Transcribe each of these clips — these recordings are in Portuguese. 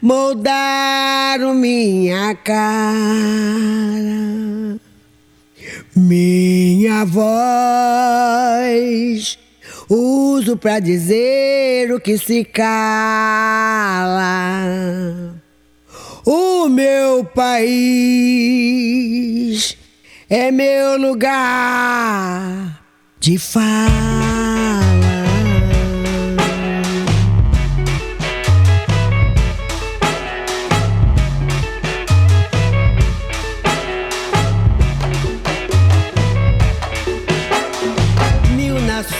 moldaram minha cara, minha voz. Uso pra dizer o que se cala. O meu país é meu lugar de fala.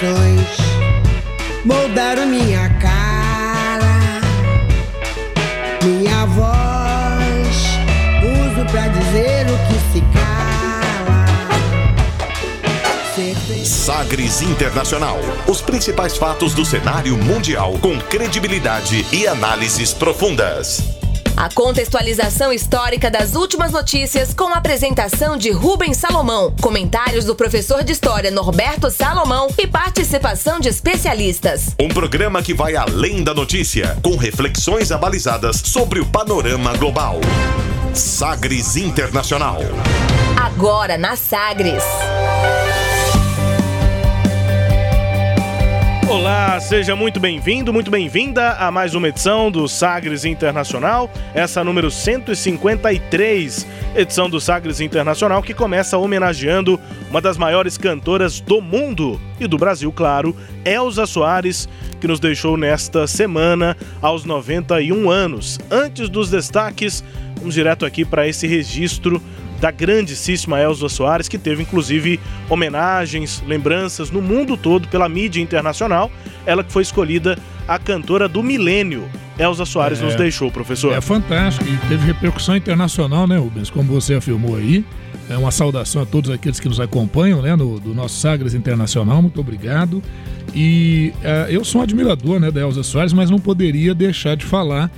Mil nações moldaram minha cara, minha voz. Uso pra dizer o que se cala. Sagres Internacional. Os principais fatos do cenário mundial com credibilidade e análises profundas. A contextualização histórica das últimas notícias com a apresentação de Rubens Salomão, comentários do professor de História Norberto Salomão e participação de especialistas. Um programa que vai além da notícia, com reflexões abalizadas sobre o panorama global. Sagres Internacional. Agora na Sagres. Olá, seja muito bem-vindo, muito bem-vinda a mais uma edição do Sagres Internacional, essa número 153, edição do Sagres Internacional, que começa homenageando uma das maiores cantoras do mundo e do Brasil, claro, Elza Soares, que nos deixou nesta semana aos 91 anos. Antes dos destaques, vamos direto aqui para esse registro da grandíssima Elza Soares, que teve inclusive homenagens, lembranças no mundo todo pela mídia internacional. Ela que foi escolhida a cantora do milênio. Elza Soares É. nos deixou, professor. É fantástico e teve repercussão internacional, né, Rubens? Como você afirmou aí. É uma saudação a todos aqueles que nos acompanham, né, no, do nosso Sagres Internacional. Muito obrigado. E eh, eu sou um admirador, né, da Elza Soares, mas não poderia deixar de falar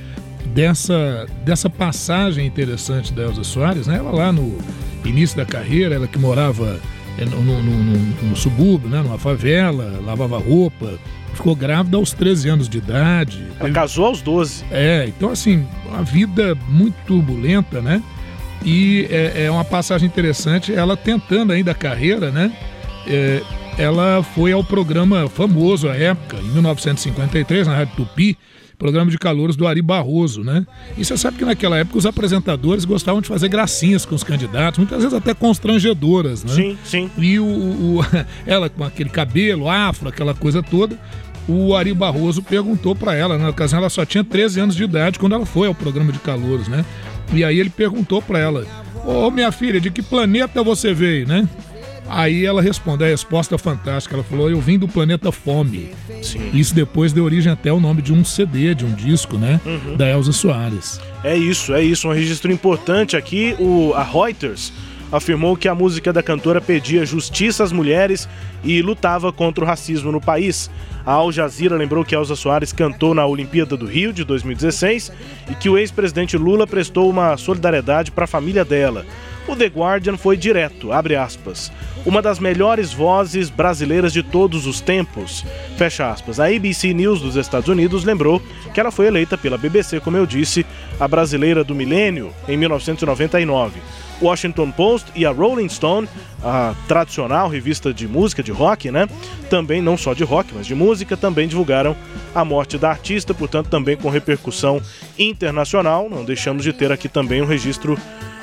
dessa, dessa passagem interessante da Elza Soares, né? Ela lá no início da carreira, ela que morava eh, no, no- no- no subúrbio, né, numa favela, lavava roupa, ficou grávida aos 13 anos de idade. Ela casou aos 12. É, então assim, uma vida muito turbulenta, né? E é, é uma passagem interessante, ela tentando ainda a carreira, né? É, ela foi ao programa famoso à época, em 1953, na Rádio Tupi, programa de calouros do Ari Barroso, né? E você sabe que naquela época os apresentadores gostavam de fazer gracinhas com os candidatos, muitas vezes até constrangedoras, né? Sim, sim. E o, o- ela com aquele cabelo afro, aquela coisa toda, o Ari Barroso perguntou pra ela, na ocasião ela só tinha 13 anos de idade quando ela foi ao programa de calouros, né? E aí ele perguntou pra ela: "Ô minha filha, de que planeta você veio, né?" Aí ela respondeu a resposta fantástica. Ela falou: Eu vim do planeta Fome. Sim. Isso depois deu origem até ao nome de um CD, de um disco, né? Da Elza Soares. É isso, é isso. Um registro importante aqui. O, a Reuters afirmou que a música da cantora pedia justiça às mulheres e lutava contra o racismo no país. A Al Jazeera lembrou que Elza Soares cantou na Olimpíada do Rio de 2016 e que o ex-presidente Lula prestou uma solidariedade para a família dela. O The Guardian foi direto, abre aspas. Uma das melhores vozes brasileiras de todos os tempos. Fecha aspas. A ABC News dos Estados Unidos lembrou que ela foi eleita pela BBC, como eu disse, a brasileira do milênio em 1999. O Washington Post e a Rolling Stone, a tradicional revista de música de rock, né? Também não só de rock, mas de música, também divulgaram a morte da artista, portanto também com repercussão internacional. Não deixamos de ter aqui também um registro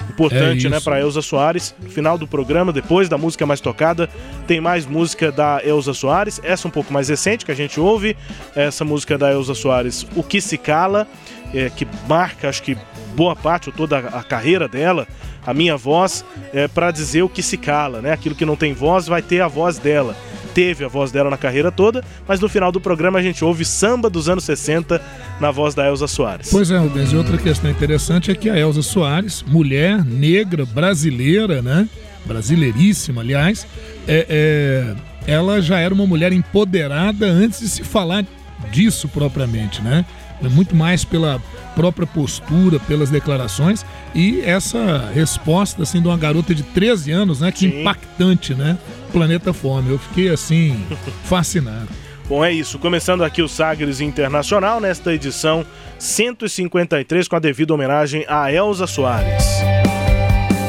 importante, É né, para Elza Soares. No final do programa, depois da música mais tocada, tem mais música da Elza Soares. Essa um pouco mais recente que a gente ouve, essa música da Elza Soares, O que se cala, é, que marca, acho que boa parte ou toda a carreira dela. A minha voz é para dizer o que se cala, né? Aquilo que não tem voz vai ter a voz dela. Teve a voz dela na carreira toda, mas no final do programa a gente ouve samba dos anos 60 na voz da Elza Soares. Pois é, Rubens, e outra questão interessante é que a Elza Soares, mulher negra, brasileira, né? Brasileiríssima, aliás, é, é, ela já era uma mulher empoderada antes de se falar disso propriamente, né? Muito mais pela própria postura, pelas declarações e essa resposta assim de uma garota de 13 anos, né? Que Sim. impactante, né? Planeta Fome. Eu fiquei assim fascinado. Bom, é isso. Começando aqui o Sagres Internacional nesta edição 153 com a devida homenagem a Elza Soares.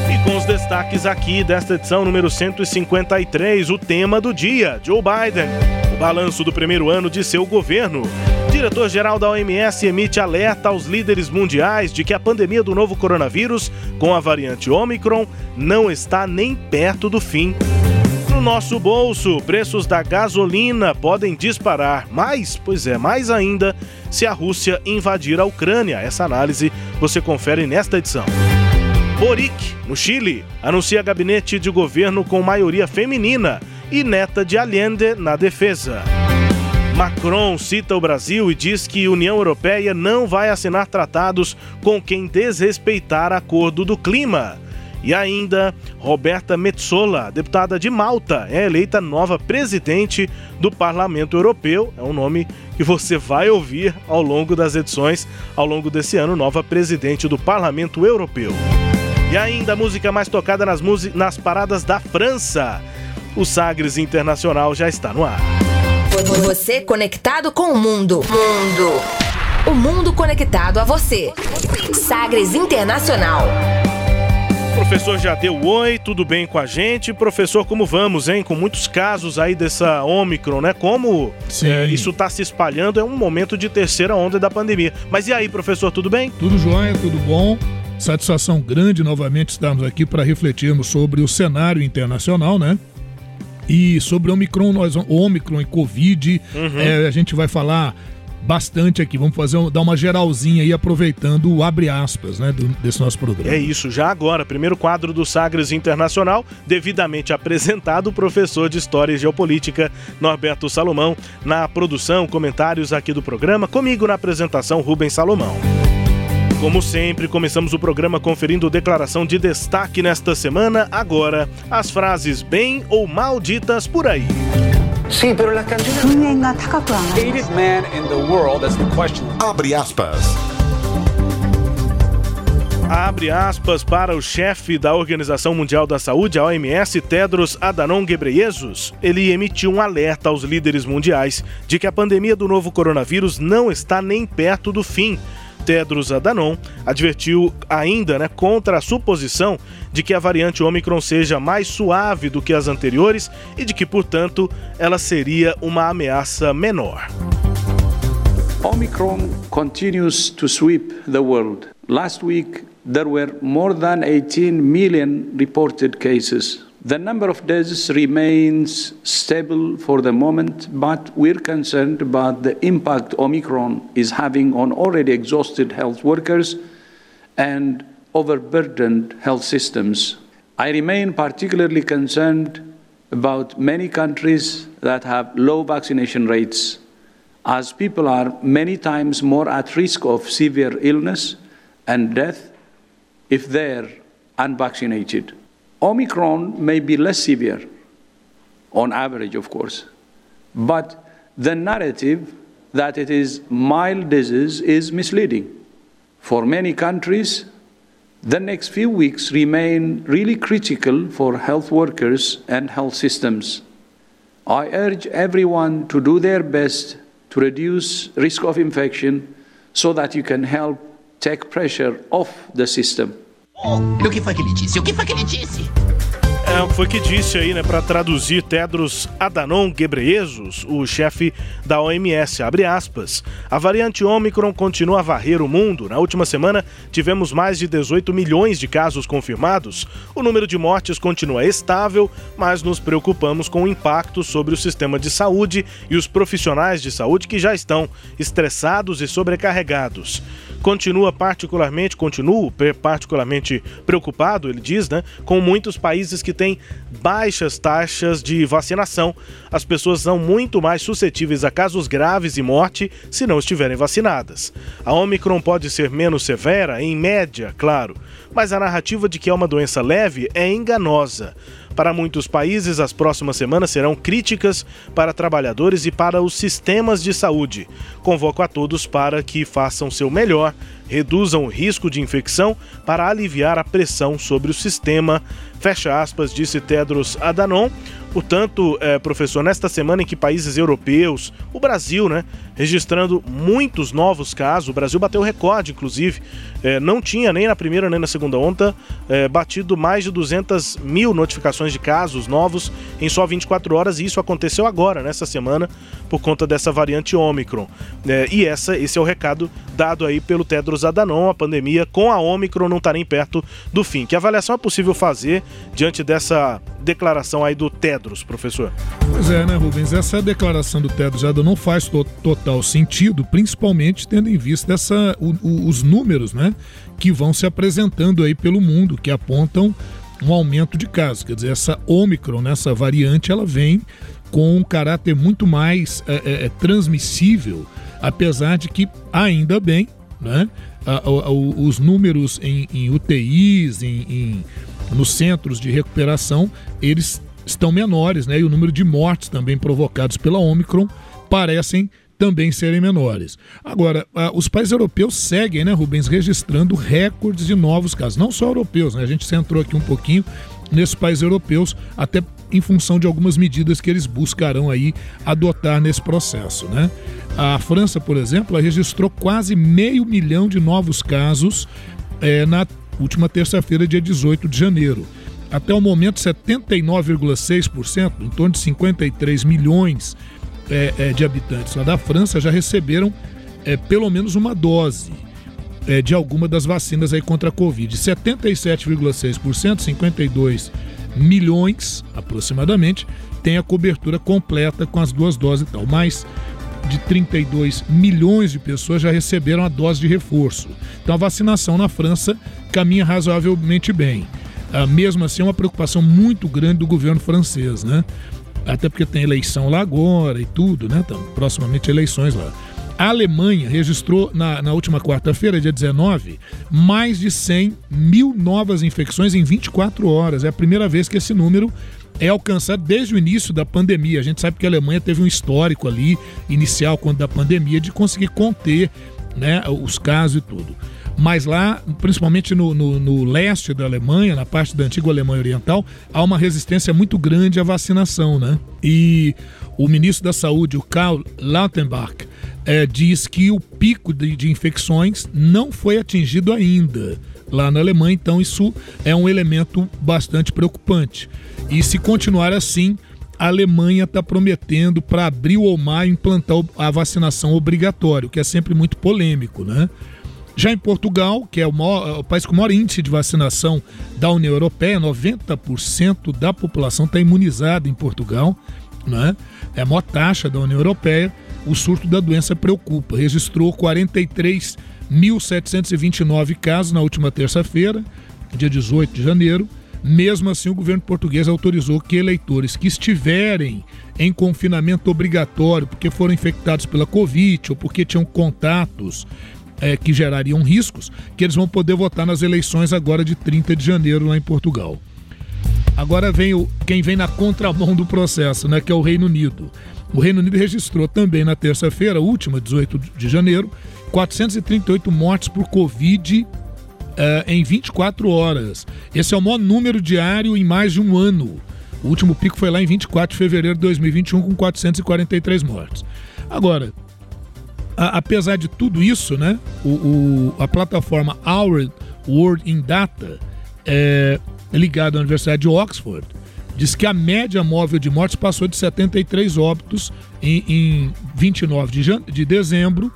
E com os destaques aqui desta edição número 153, o tema do dia: Joe Biden, o balanço do primeiro ano de seu governo. Diretor-geral da OMS emite alerta aos líderes mundiais de que a pandemia do novo coronavírus, com a variante Omicron, não está nem perto do fim. No nosso bolso, preços da gasolina podem disparar mais, pois é, mais ainda, se a Rússia invadir a Ucrânia. Essa análise você confere nesta edição. Boric, no Chile, anuncia gabinete de governo com maioria feminina e neta de Allende na defesa. Macron cita o Brasil e diz que União Europeia não vai assinar tratados com quem desrespeitar acordo do clima. E ainda, Roberta Metsola, deputada de Malta, é eleita nova presidente do Parlamento Europeu. É um nome que você vai ouvir ao longo das edições, ao longo desse ano, nova presidente do Parlamento Europeu. E ainda música mais tocada nas, nas paradas da França. O Sagres Internacional já está no ar. Você conectado com o mundo. Mundo. O mundo conectado a você. Sagres Internacional. Professor já deu oi, tudo bem com a gente? Professor, como vamos, hein? Com muitos casos aí dessa Omicron, né? Como é, isso está se espalhando, é um momento de terceira onda da pandemia. Mas e aí, professor, tudo bem? Tudo jóia, tudo bom. Satisfação grande novamente estarmos aqui para refletirmos sobre o cenário internacional, né? E sobre o Omicron, nós, Omicron e Covid, uhum. é, a gente vai falar bastante aqui. Vamos fazer dar uma geralzinha aí, aproveitando o abre aspas, né, do, desse nosso programa. É isso, já agora, primeiro quadro do Sagres Internacional, devidamente apresentado, o professor de História e Geopolítica, Norberto Salomão, na produção, comentários aqui do programa, comigo na apresentação, Rubens Salomão. Como sempre, começamos o programa conferindo declaração de destaque nesta semana. Agora, as frases bem ou mal ditas por aí. Sim, pero la canción... Hated man in the world, that's the question. Abre aspas. Abre aspas para o chefe da Organização Mundial da Saúde, a OMS, Tedros Adhanom Ghebreyesus. Ele emitiu um alerta aos líderes mundiais de que a pandemia do novo coronavírus não está nem perto do fim Tedros Adhanom advertiu ainda né, contra a suposição de que a variante Omicron seja mais suave do que as anteriores e de que, portanto, ela seria uma ameaça menor. Omicron continues to sweep the world. Last week there were more than 18 million reported cases. The number of deaths remains stable for the moment, but we're concerned about the impact Omicron is having on already exhausted health workers and overburdened health systems. I remain particularly concerned about many countries that have low vaccination rates, as people are many times more at risk of severe illness and death if they're unvaccinated. Omicron may be less severe, on average, of course, but the narrative that it is mild disease is misleading. For many countries, the next few weeks remain really critical for health workers and health systems. I urge everyone to do their best to reduce risk of infection so that you can help take pressure off the system. O que foi que ele disse? O que foi que ele disse? É, foi que disse aí, né, para traduzir Tedros Adhanom Ghebreyesus, o chefe da OMS, abre aspas. A variante Omicron continua a varrer o mundo. Na última semana, tivemos mais de 18 milhões de casos confirmados. O número de mortes continua estável, mas nos preocupamos com o impacto sobre o sistema de saúde e os profissionais de saúde que já estão estressados e sobrecarregados continua particularmente, continuo particularmente preocupado, ele diz, né, com muitos países que têm baixas taxas de vacinação. As pessoas são muito mais suscetíveis a casos graves e morte se não estiverem vacinadas. A Omicron pode ser menos severa, em média, claro, mas a narrativa de que é uma doença leve é enganosa. Para muitos países, as próximas semanas serão críticas para trabalhadores e para os sistemas de saúde. Convoco a todos para que façam seu melhor, reduzam o risco de infecção para aliviar a pressão sobre o sistema. Fecha aspas, disse Tedros Adhanom. Portanto, é, professor, nesta semana em que países europeus, o Brasil, né, registrando muitos novos casos, o Brasil bateu recorde, inclusive, é, não tinha nem na primeira nem na segunda onda é, batido mais de 200 mil notificações de casos novos em só 24 horas, e isso aconteceu agora, nessa semana, por conta dessa variante Ômicron. E essa, esse é o recado dado aí pelo Tedros Adhanom, a pandemia com a Ômicron não está nem perto do fim. Que avaliação é possível fazer diante dessa declaração aí do Tedros, professor? Pois é, né, Rubens? Essa declaração do Tedros Adhanom faz to total sentido, principalmente tendo em vista essa, o, o, os números né, que vão se apresentando aí pelo mundo, que apontam um aumento de casos. Quer dizer, essa Ômicron, né, essa variante, ela vem com um caráter muito mais é, é, é transmissível, apesar de que, ainda bem, né, a, a, os números em, em UTIs, em, em, nos centros de recuperação, eles estão menores, né, e o número de mortes também provocados pela Omicron parecem também serem menores. Agora, os países europeus seguem, né, Rubens, registrando recordes de novos casos. Não só europeus, né? A gente centrou aqui um pouquinho nesses países europeus, até em função de algumas medidas que eles buscarão aí adotar nesse processo, né? A França, por exemplo, registrou quase meio milhão de novos casos é, na última terça-feira, dia 18 de janeiro. Até o momento, 79,6%, em torno de 53 milhões é, é, de habitantes lá da França já receberam é, pelo menos uma dose de alguma das vacinas aí contra a Covid. 77,6%, 52 milhões aproximadamente, tem a cobertura completa com as duas doses e tal. Mais de 32 milhões de pessoas já receberam a dose de reforço. Então a vacinação na França caminha razoavelmente bem. Ah, mesmo assim, é uma preocupação muito grande do governo francês, né? até porque tem eleição lá agora e tudo, né? Então, proximamente eleições lá. A Alemanha registrou na, na última quarta-feira, dia 19, mais de 100 mil novas infecções em 24 horas. É a primeira vez que esse número é alcançado desde o início da pandemia. A gente sabe que a Alemanha teve um histórico ali, inicial, quando da pandemia, de conseguir conter né, os casos e tudo mas lá, principalmente no, no, no, leste da Alemanha, na parte da antiga Alemanha Oriental, há uma resistência muito grande à vacinação, né? E o ministro da Saúde, o Karl Lautenbach, é, diz que o pico de, de infecções não foi atingido ainda lá na Alemanha, então isso é um elemento bastante preocupante. E se continuar assim, a Alemanha está prometendo para abril ou maio implantar a vacinação obrigatória, o que é sempre muito polêmico, né? Já em Portugal, que é o, maior, o, país com o maior índice de vacinação da União Europeia, 90% da população está imunizada em Portugal, né? é a maior taxa da União Europeia. O surto da doença preocupa. Registrou 43.729 casos na última terça-feira, dia 18 de janeiro. Mesmo assim, o governo português autorizou que eleitores que estiverem em confinamento obrigatório porque foram infectados pela Covid ou porque tinham contatos é, que gerariam riscos, que eles vão poder votar nas eleições agora de 30 de janeiro lá em Portugal. Agora vem o, quem vem na contramão do processo, né, que é o Reino Unido. O Reino Unido registrou também na terça-feira, última, 18 de janeiro, 438 mortes por Covid uh, em 24 horas. Esse é o maior número diário em mais de um ano. O último pico foi lá em 24 de fevereiro de 2021, com 443 mortes. Agora, a, apesar de tudo isso, né, o, o, a plataforma Our World in Data, é, ligada à Universidade de Oxford, diz que a média móvel de mortes passou de 73 óbitos em, em 29 de, de dezembro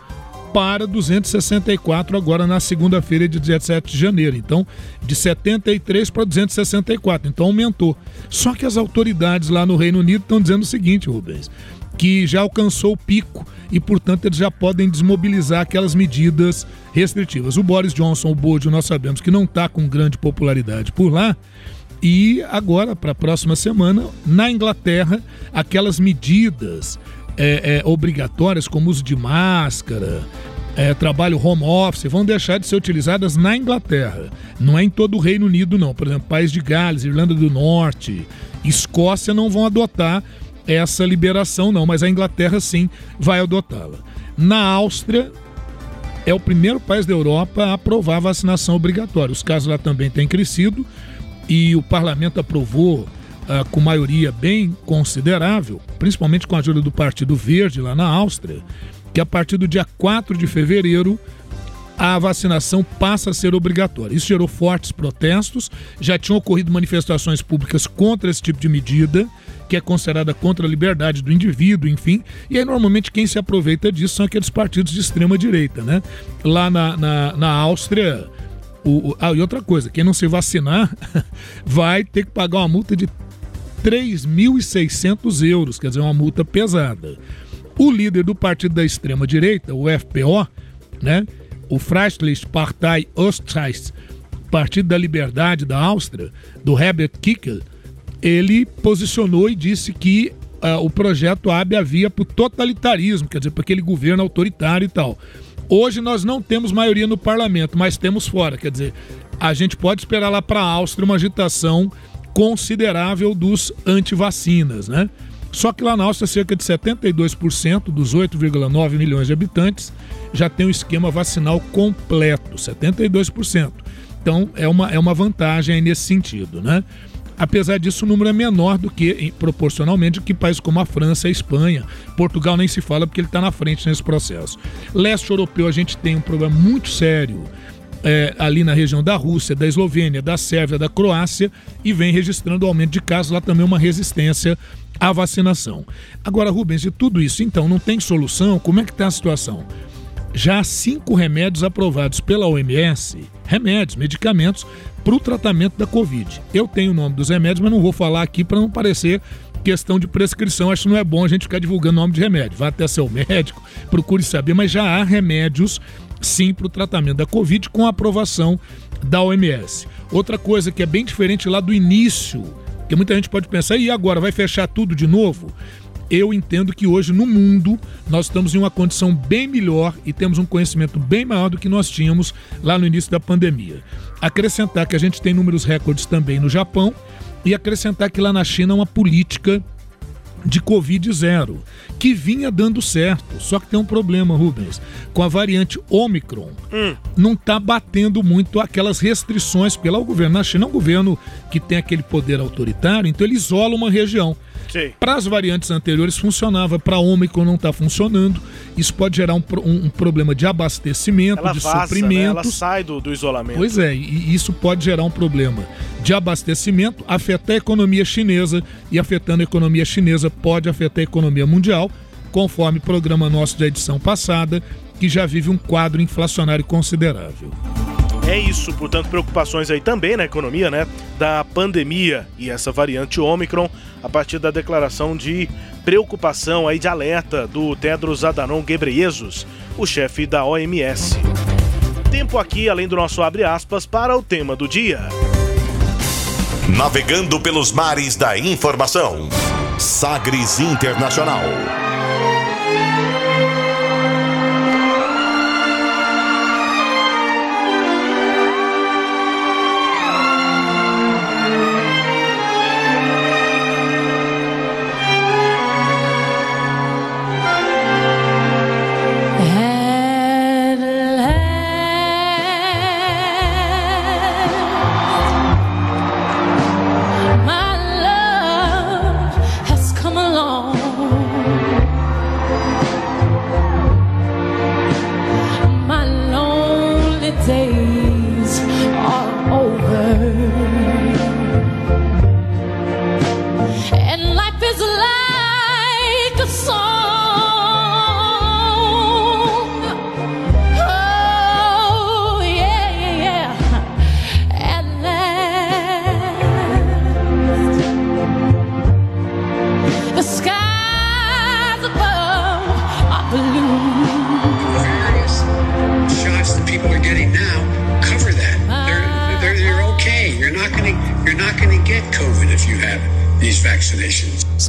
para 264 agora na segunda-feira de 17 de janeiro. Então, de 73 para 264. Então, aumentou. Só que as autoridades lá no Reino Unido estão dizendo o seguinte, Rubens, que já alcançou o pico e, portanto, eles já podem desmobilizar aquelas medidas restritivas. O Boris Johnson, o Bojo, nós sabemos que não está com grande popularidade por lá. E agora, para a próxima semana, na Inglaterra, aquelas medidas é, é, obrigatórias, como uso de máscara, é, trabalho home office, vão deixar de ser utilizadas na Inglaterra. Não é em todo o Reino Unido, não. Por exemplo, País de Gales, Irlanda do Norte, Escócia não vão adotar essa liberação, não, mas a Inglaterra sim vai adotá-la. Na Áustria, é o primeiro país da Europa a aprovar a vacinação obrigatória. Os casos lá também têm crescido e o parlamento aprovou uh, com maioria bem considerável, principalmente com a ajuda do Partido Verde lá na Áustria, que a partir do dia 4 de fevereiro a vacinação passa a ser obrigatória. Isso gerou fortes protestos, já tinham ocorrido manifestações públicas contra esse tipo de medida, que é considerada contra a liberdade do indivíduo, enfim. E aí, normalmente, quem se aproveita disso são aqueles partidos de extrema-direita, né? Lá na, na, na Áustria. O, ah, e outra coisa, quem não se vacinar vai ter que pagar uma multa de 3.600 euros, quer dizer, uma multa pesada. O líder do partido da extrema-direita, o FPO, né? o Freiheitliche Partei Österreichs, Partido da Liberdade da Áustria, do Herbert Kickl, ele posicionou e disse que uh, o projeto abre a via para o totalitarismo, quer dizer, para aquele governo autoritário e tal. Hoje nós não temos maioria no parlamento, mas temos fora, quer dizer, a gente pode esperar lá para a Áustria uma agitação considerável dos antivacinas, né? Só que lá na Áustria, cerca de 72% dos 8,9 milhões de habitantes já tem o esquema vacinal completo, 72%. Então é uma, é uma vantagem nesse sentido, né? Apesar disso, o número é menor do que, proporcionalmente, que países como a França a Espanha. Portugal nem se fala porque ele está na frente nesse processo. Leste europeu, a gente tem um problema muito sério é, ali na região da Rússia, da Eslovênia, da Sérvia, da Croácia e vem registrando aumento de casos, lá também uma resistência à vacinação. Agora, Rubens, de tudo isso, então, não tem solução? Como é que está a situação? Já há cinco remédios aprovados pela OMS, remédios, medicamentos, para o tratamento da Covid. Eu tenho o nome dos remédios, mas não vou falar aqui para não parecer questão de prescrição. Acho que não é bom a gente ficar divulgando nome de remédio. Vá até seu médico, procure saber, mas já há remédios sim para o tratamento da Covid com a aprovação da OMS. Outra coisa que é bem diferente lá do início, que muita gente pode pensar, e agora vai fechar tudo de novo? Eu entendo que hoje no mundo nós estamos em uma condição bem melhor e temos um conhecimento bem maior do que nós tínhamos lá no início da pandemia. Acrescentar que a gente tem números recordes também no Japão e acrescentar que lá na China uma política de Covid zero, que vinha dando certo. Só que tem um problema, Rubens. Com a variante Omicron, hum. não está batendo muito aquelas restrições pelo governo. Na China é um governo que tem aquele poder autoritário, então ele isola uma região. Para as variantes anteriores funcionava, para a Ômicron não está funcionando. Isso pode gerar um, um, um problema de abastecimento, ela de vaza, suprimento. Né? Ela sai do, do isolamento. Pois é, e isso pode gerar um problema de abastecimento, afetar a economia chinesa e afetando a economia chinesa pode afetar a economia mundial, conforme o programa nosso da edição passada, que já vive um quadro inflacionário considerável. É isso, portanto, preocupações aí também na economia, né? Da pandemia e essa variante Omicron, a partir da declaração de preocupação aí de alerta do Tedros Adhanom Ghebreyesus, o chefe da OMS. Tempo aqui, além do nosso abre aspas, para o tema do dia. Navegando pelos mares da informação. Sagres Internacional.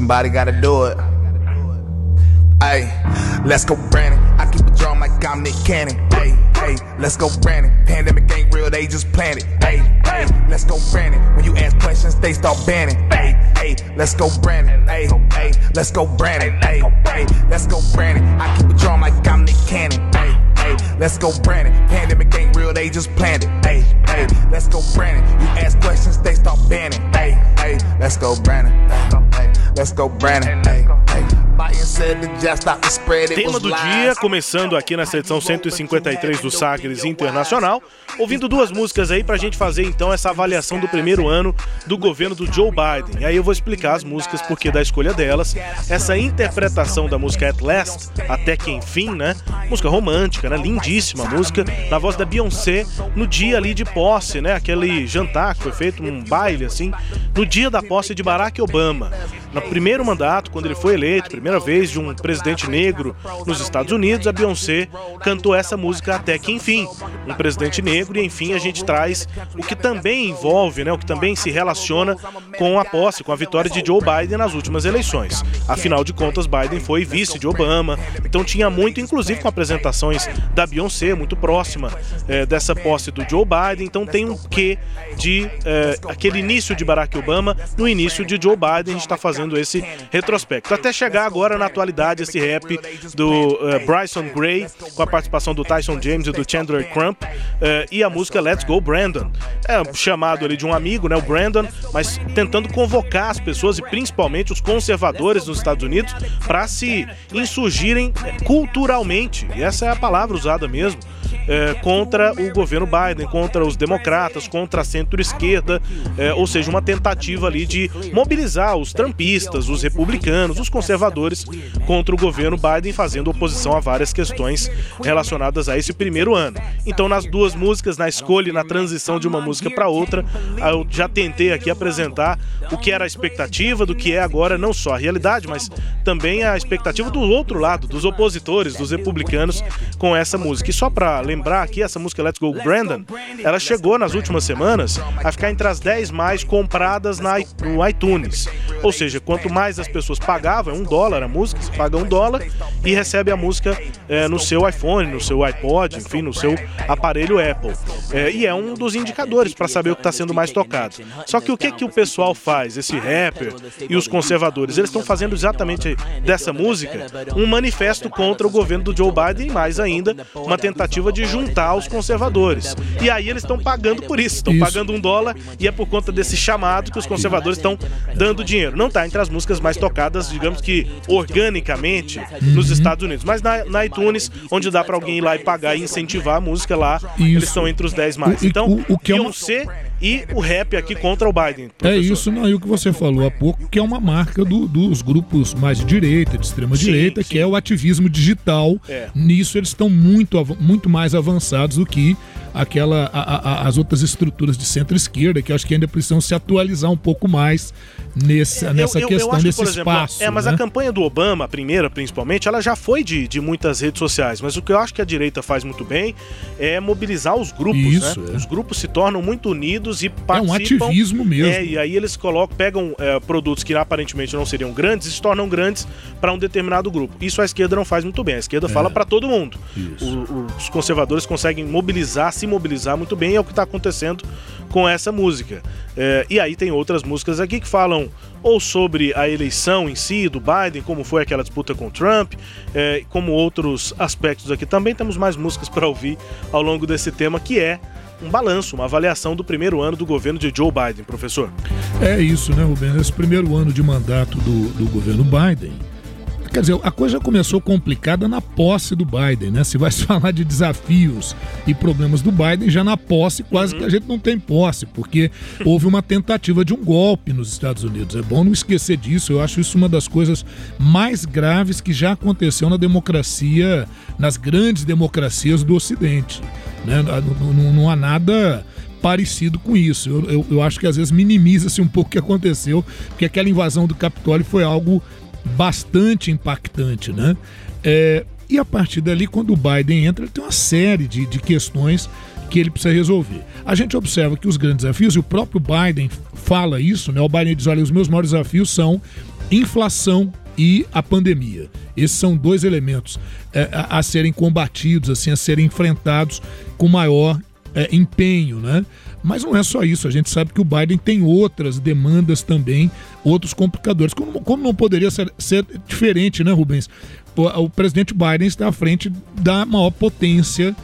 Somebody gotta do it. Hey, let's go, Brandon. I keep a drum like I'm Nick Cannon. Hey, hey, let's go, Brandon. Pandemic ain't real, they just planned it. Hey, hey, let's go, Brandon. When you ask questions, they start banning. Hey, hey, let's go, Brandon. Hey, hey, let's go, Brandon. Hey, hey, let's go, Brandon. I keep a drum like I'm Nick Cannon. Hey, hey, let's go, Brandon. Pandemic ain't real, they just planned it. Hey, hey, let's go, Brandon. You ask questions, they start banning. Hey, hey, let's go Brandon. Hey, let's go Brandon. Hey, hey. Tema do dia, começando aqui nessa edição 153 do Sagres Internacional, ouvindo duas músicas aí pra gente fazer então essa avaliação do primeiro ano do governo do Joe Biden. E aí eu vou explicar as músicas, porque da escolha delas, essa interpretação da música At Last, Até Que Enfim, né? Música romântica, né? Lindíssima música, na voz da Beyoncé, no dia ali de posse, né? Aquele jantar que foi feito, um baile assim, no dia da posse de Barack Obama. No primeiro mandato, quando ele foi eleito, primeira vez de um presidente negro nos Estados Unidos, a Beyoncé cantou essa música até que enfim, um presidente negro e enfim a gente traz o que também envolve, né, o que também se relaciona com a posse, com a vitória de Joe Biden nas últimas eleições. Afinal de contas, Biden foi vice de Obama, então tinha muito, inclusive com apresentações da Beyoncé, muito próxima é, dessa posse do Joe Biden, então tem um quê de é, aquele início de Barack Obama no início de Joe Biden, a gente está fazendo esse retrospecto. Até chegar agora na atualidade esse rap do uh, Bryson Gray, com a participação do Tyson James e do Chandler Crump, uh, e a música Let's Go Brandon. É chamado ali de um amigo, né, o Brandon, mas tentando convocar as pessoas e principalmente os conservadores nos Estados Unidos para se insurgirem culturalmente, e essa é a palavra usada mesmo, é, contra o governo Biden, contra os democratas, contra a centro-esquerda, é, ou seja, uma tentativa ali de mobilizar os trumpistas, os republicanos, os conservadores contra o governo Biden, fazendo oposição a várias questões relacionadas a esse primeiro ano. Então, nas duas músicas, na escolha e na transição de uma música para outra, eu já tentei aqui apresentar o que era a expectativa, do que é agora não só a realidade, mas também a expectativa do outro lado, dos opositores, dos republicanos, com essa música. E só para lembrar aqui, essa música Let's Go Brandon, ela chegou nas últimas semanas a ficar entre as 10 mais compradas na, no iTunes. Ou seja, quanto mais as pessoas pagavam, é um dólar a música, você paga um dólar e recebe a música é, no seu iPhone, no seu iPod, enfim, no seu aparelho Apple. É, e é um dos indicadores para saber o que está sendo mais tocado. Só que o que, que o pessoal faz, esse rapper e os conservadores? Eles estão fazendo exatamente dessa música um manifesto contra o governo do Joe Biden e mais ainda uma tentativa de juntar os conservadores. E aí eles estão pagando por isso, estão pagando um dólar e é por conta desse chamado que os conservadores estão dando dinheiro. Não está entre as músicas mais tocadas, digamos que organicamente, nos Estados Unidos, mas na, na iTunes, onde dá para alguém ir lá e pagar e incentivar a música lá, isso. eles estão entre os 10 mais. Então, o, o que Beyoncé é uma... e o rap aqui contra o Biden. Professor. É isso, não, e o que você falou há pouco, que é uma marca do, dos grupos mais de direita, de extrema direita, sim, que é o ativismo digital. É. Nisso eles estão muito, muito mais avançados do que aquela, a, a, as outras estruturas de centro-esquerda, que acho que ainda precisam se atualizar um pouco mais nessa, nessa eu, questão eu desse que, exemplo, espaço. É, mas né? a campanha do Obama, a primeira principalmente, ela já foi de, de muitas redes sociais. Mas o que eu acho que a direita faz muito bem é mobilizar os grupos. Isso, né? é. Os grupos se tornam muito unidos e participam. É um ativismo mesmo. É, e aí eles colocam, pegam é, produtos que aparentemente não seriam grandes e se tornam grandes para um determinado grupo. Isso a esquerda não faz muito bem. A esquerda é. fala para todo mundo. O, os conservadores conseguem mobilizar, se mobilizar muito bem, é o que está acontecendo com essa música. É, e aí tem outras músicas aqui que falam ou sobre a eleição em si do Biden, como foi aquela disputa com Trump, é, como outros aspectos aqui. Também temos mais músicas para ouvir ao longo desse tema, que é um balanço, uma avaliação do primeiro ano do governo de Joe Biden, professor. É isso, né, Rubens? Esse primeiro ano de mandato do, do governo Biden Quer dizer, a coisa começou complicada na posse do Biden, né? Se vai falar de desafios e problemas do Biden, já na posse quase uhum. que a gente não tem posse, porque houve uma tentativa de um golpe nos Estados Unidos. É bom não esquecer disso. Eu acho isso uma das coisas mais graves que já aconteceu na democracia, nas grandes democracias do Ocidente. Né? Não, não, não há nada parecido com isso. Eu, eu, eu acho que às vezes minimiza-se um pouco o que aconteceu, porque aquela invasão do Capitólio foi algo bastante impactante, né? É, e a partir dali, quando o Biden entra, tem uma série de, de questões que ele precisa resolver. A gente observa que os grandes desafios, e o próprio Biden fala isso, né? O Biden diz: olha, os meus maiores desafios são inflação e a pandemia. Esses são dois elementos é, a, a, serem combatidos, assim, a serem enfrentados com maior é, empenho, né? Mas não é só isso, a gente sabe que o Biden tem outras demandas também, outros complicadores. Como, como não poderia ser, ser diferente, né, Rubens? O, o, presidente Biden está à frente da maior potência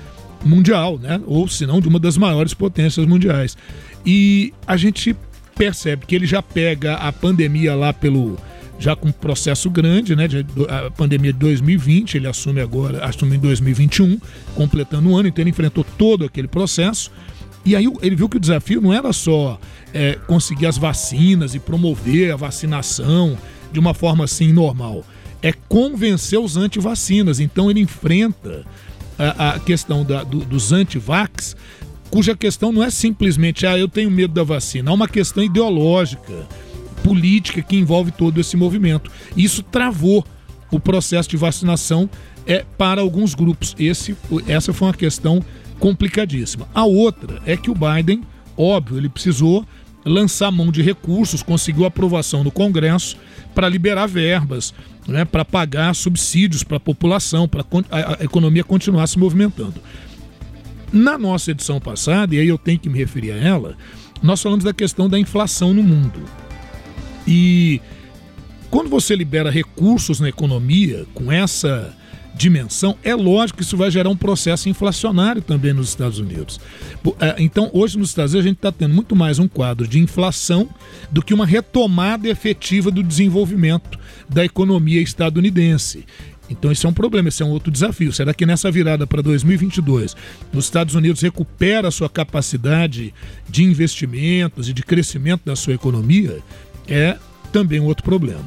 mundial, né? Ou se não, de uma das maiores potências mundiais. E a gente percebe que ele já pega a pandemia lá pelo já com um processo grande, né? De, a pandemia de 2020, ele assume agora, assume em 2021, completando um ano, então ele enfrentou todo aquele processo. E aí ele viu que o desafio não era só é, conseguir as vacinas e promover a vacinação de uma forma assim normal, é convencer os antivacinas. Então ele enfrenta a, a questão da, do, dos antivax, cuja questão não é simplesmente, ah, eu tenho medo da vacina, é uma questão ideológica política que envolve todo esse movimento. Isso travou o processo de vacinação é, para alguns grupos. Esse, essa foi uma questão complicadíssima. A outra é que o Biden, óbvio, ele precisou lançar mão de recursos, conseguiu aprovação no Congresso para liberar verbas, né, para pagar subsídios para a população, para a economia continuar se movimentando. Na nossa edição passada, e aí eu tenho que me referir a ela, nós falamos da questão da inflação no mundo. E quando você libera recursos na economia com essa dimensão, é lógico que isso vai gerar um processo inflacionário também nos Estados Unidos. É, então, hoje nos Estados Unidos, a gente está tendo muito mais um quadro de inflação do que uma retomada efetiva do desenvolvimento da economia estadunidense. Então, esse é um problema, esse é um outro desafio. Será que nessa virada para 2022, os Estados Unidos recupera a sua capacidade de investimentos e de crescimento da sua economia? é também um outro problema.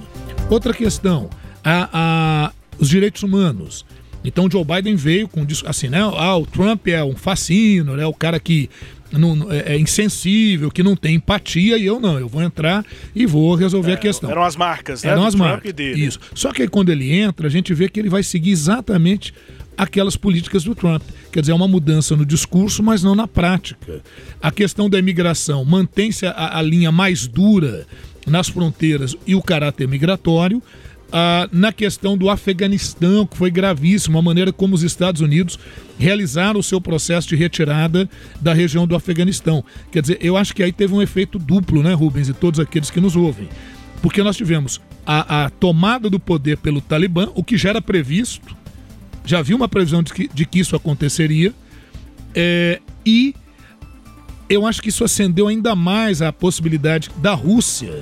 Outra questão, a, a, os direitos humanos. Então Joe Biden veio com assim, né? Ah, o Trump é um fascino, né? O cara que não, é, é, insensível, que não tem empatia, e eu não, eu vou entrar e vou resolver é, a questão. Eram as marcas, né? Eram as marcas. Dele. Isso. Só que aí, quando ele entra, a gente vê que ele vai seguir exatamente aquelas políticas do Trump. Quer dizer, é uma mudança no discurso, mas não na prática. A questão da imigração mantém-se a, a linha mais dura nas fronteiras e o caráter migratório. Ah, na questão do Afeganistão, que foi gravíssimo, a maneira como os Estados Unidos realizaram o seu processo de retirada da região do Afeganistão. Quer dizer, eu acho que aí teve um efeito duplo, né, Rubens, e todos aqueles que nos ouvem. Porque nós tivemos a, a tomada do poder pelo Talibã, o que já era previsto, já havia uma previsão de que, de que isso aconteceria, é, e eu acho que isso acendeu ainda mais a possibilidade da Rússia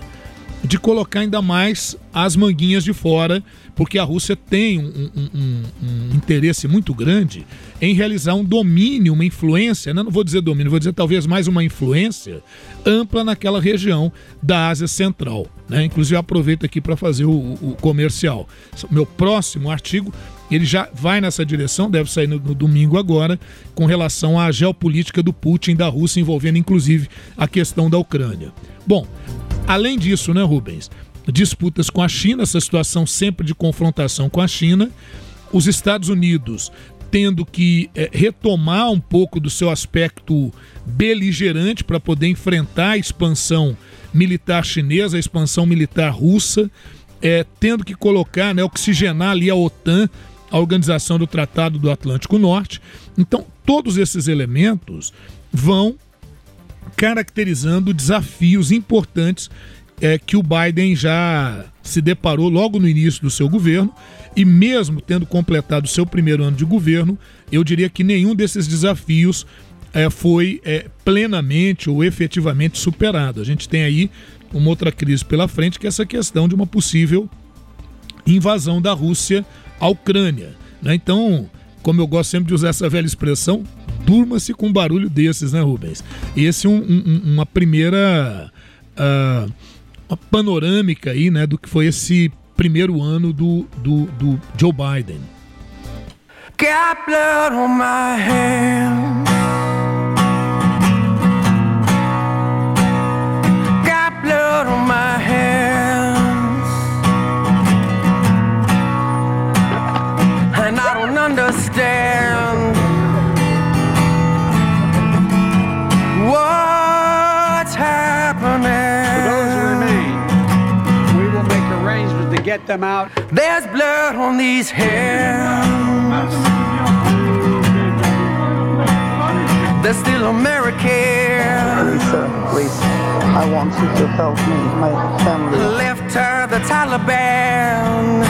de colocar ainda mais as manguinhas de fora, porque a Rússia tem um, um, um, um interesse muito grande em realizar um domínio, uma influência, né? não vou dizer domínio, vou dizer talvez mais uma influência ampla naquela região da Ásia Central. Né? Inclusive, aproveito aqui para fazer o, o comercial. Meu próximo artigo ele já vai nessa direção, deve sair no, no, domingo agora, com relação à geopolítica do Putin da Rússia, envolvendo inclusive a questão da Ucrânia. Bom, além disso, né, Rubens? Disputas com a China, essa situação sempre de confrontação com a China, os Estados Unidos tendo que é, retomar um pouco do seu aspecto beligerante para poder enfrentar a expansão militar chinesa, a expansão militar russa, é, tendo que colocar, né, oxigenar ali a OTAN a organização do Tratado do Atlântico Norte. Então, todos esses elementos vão caracterizando desafios importantes é, que o Biden já se deparou logo no início do seu governo e mesmo tendo completado seu primeiro ano de governo, eu diria que nenhum desses desafios é, foi é, plenamente ou efetivamente superado. A gente tem aí uma outra crise pela frente, que é essa questão de uma possível invasão da Rússia à Ucrânia. Né? Então, como eu gosto sempre de usar essa velha expressão, durma-se com um barulho desses, né, Rubens? Esse é um, um, uma primeira uh, uma panorâmica aí, né, do que foi esse primeiro ano do, do, do Joe Biden. Got blood on my hands. Get them out. There's blood on these hands. They're still American. Lisa, please, I want you to help me, my family. Left her the Taliban,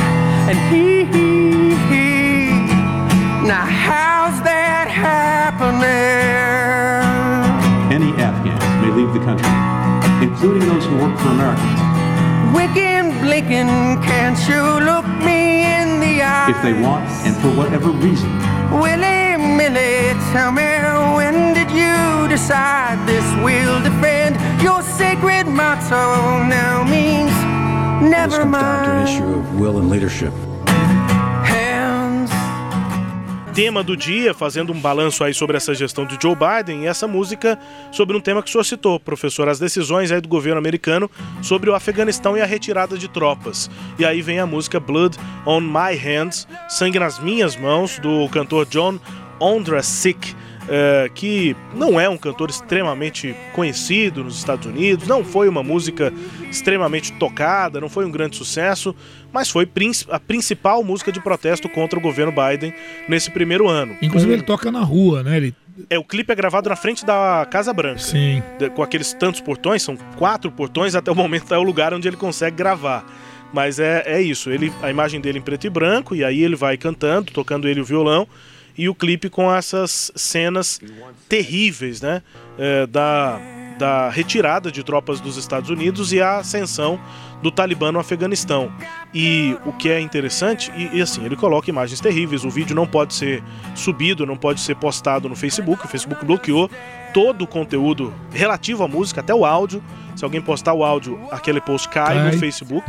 and he, he, he now, how's that happening? Any Afghans may leave the country, including those who work for Americans. Wicked blinking, can't you look me in the eye? If they want, and for whatever reason, Willie, Millie, tell me when did you decide this will defend your sacred motto now means never comes down to an issue of will and leadership. Tema do dia, fazendo um balanço aí sobre essa gestão de Joe Biden e essa música sobre um tema que o senhor citou, professor, as decisões aí do governo americano sobre o Afeganistão e a retirada de tropas. E aí vem a música Blood on My Hands, Sangue nas Minhas Mãos, do cantor John Ondrasik, eh, que não é um cantor extremamente conhecido nos Estados Unidos, não foi uma música extremamente tocada, não foi um grande sucesso, mas foi a principal música de protesto contra o governo Biden nesse primeiro ano. Inclusive ele toca na rua, né? Ele... é, o clipe é gravado na frente da Casa Branca. Sim. Com aqueles tantos portões, são quatro portões, até o momento é o lugar onde ele consegue gravar. Mas é, é isso, ele, a imagem dele em preto e branco, e aí ele vai cantando, tocando ele o violão, e o clipe com essas cenas terríveis, né? é, da, da retirada de tropas dos Estados Unidos e a ascensão do Talibã no Afeganistão. E o que é interessante, e, e assim, ele coloca imagens terríveis, o vídeo não pode ser subido, não pode ser postado no Facebook, o Facebook bloqueou todo o conteúdo relativo à música, até o áudio. Se alguém postar o áudio, aquele post cai, Cai. no Facebook.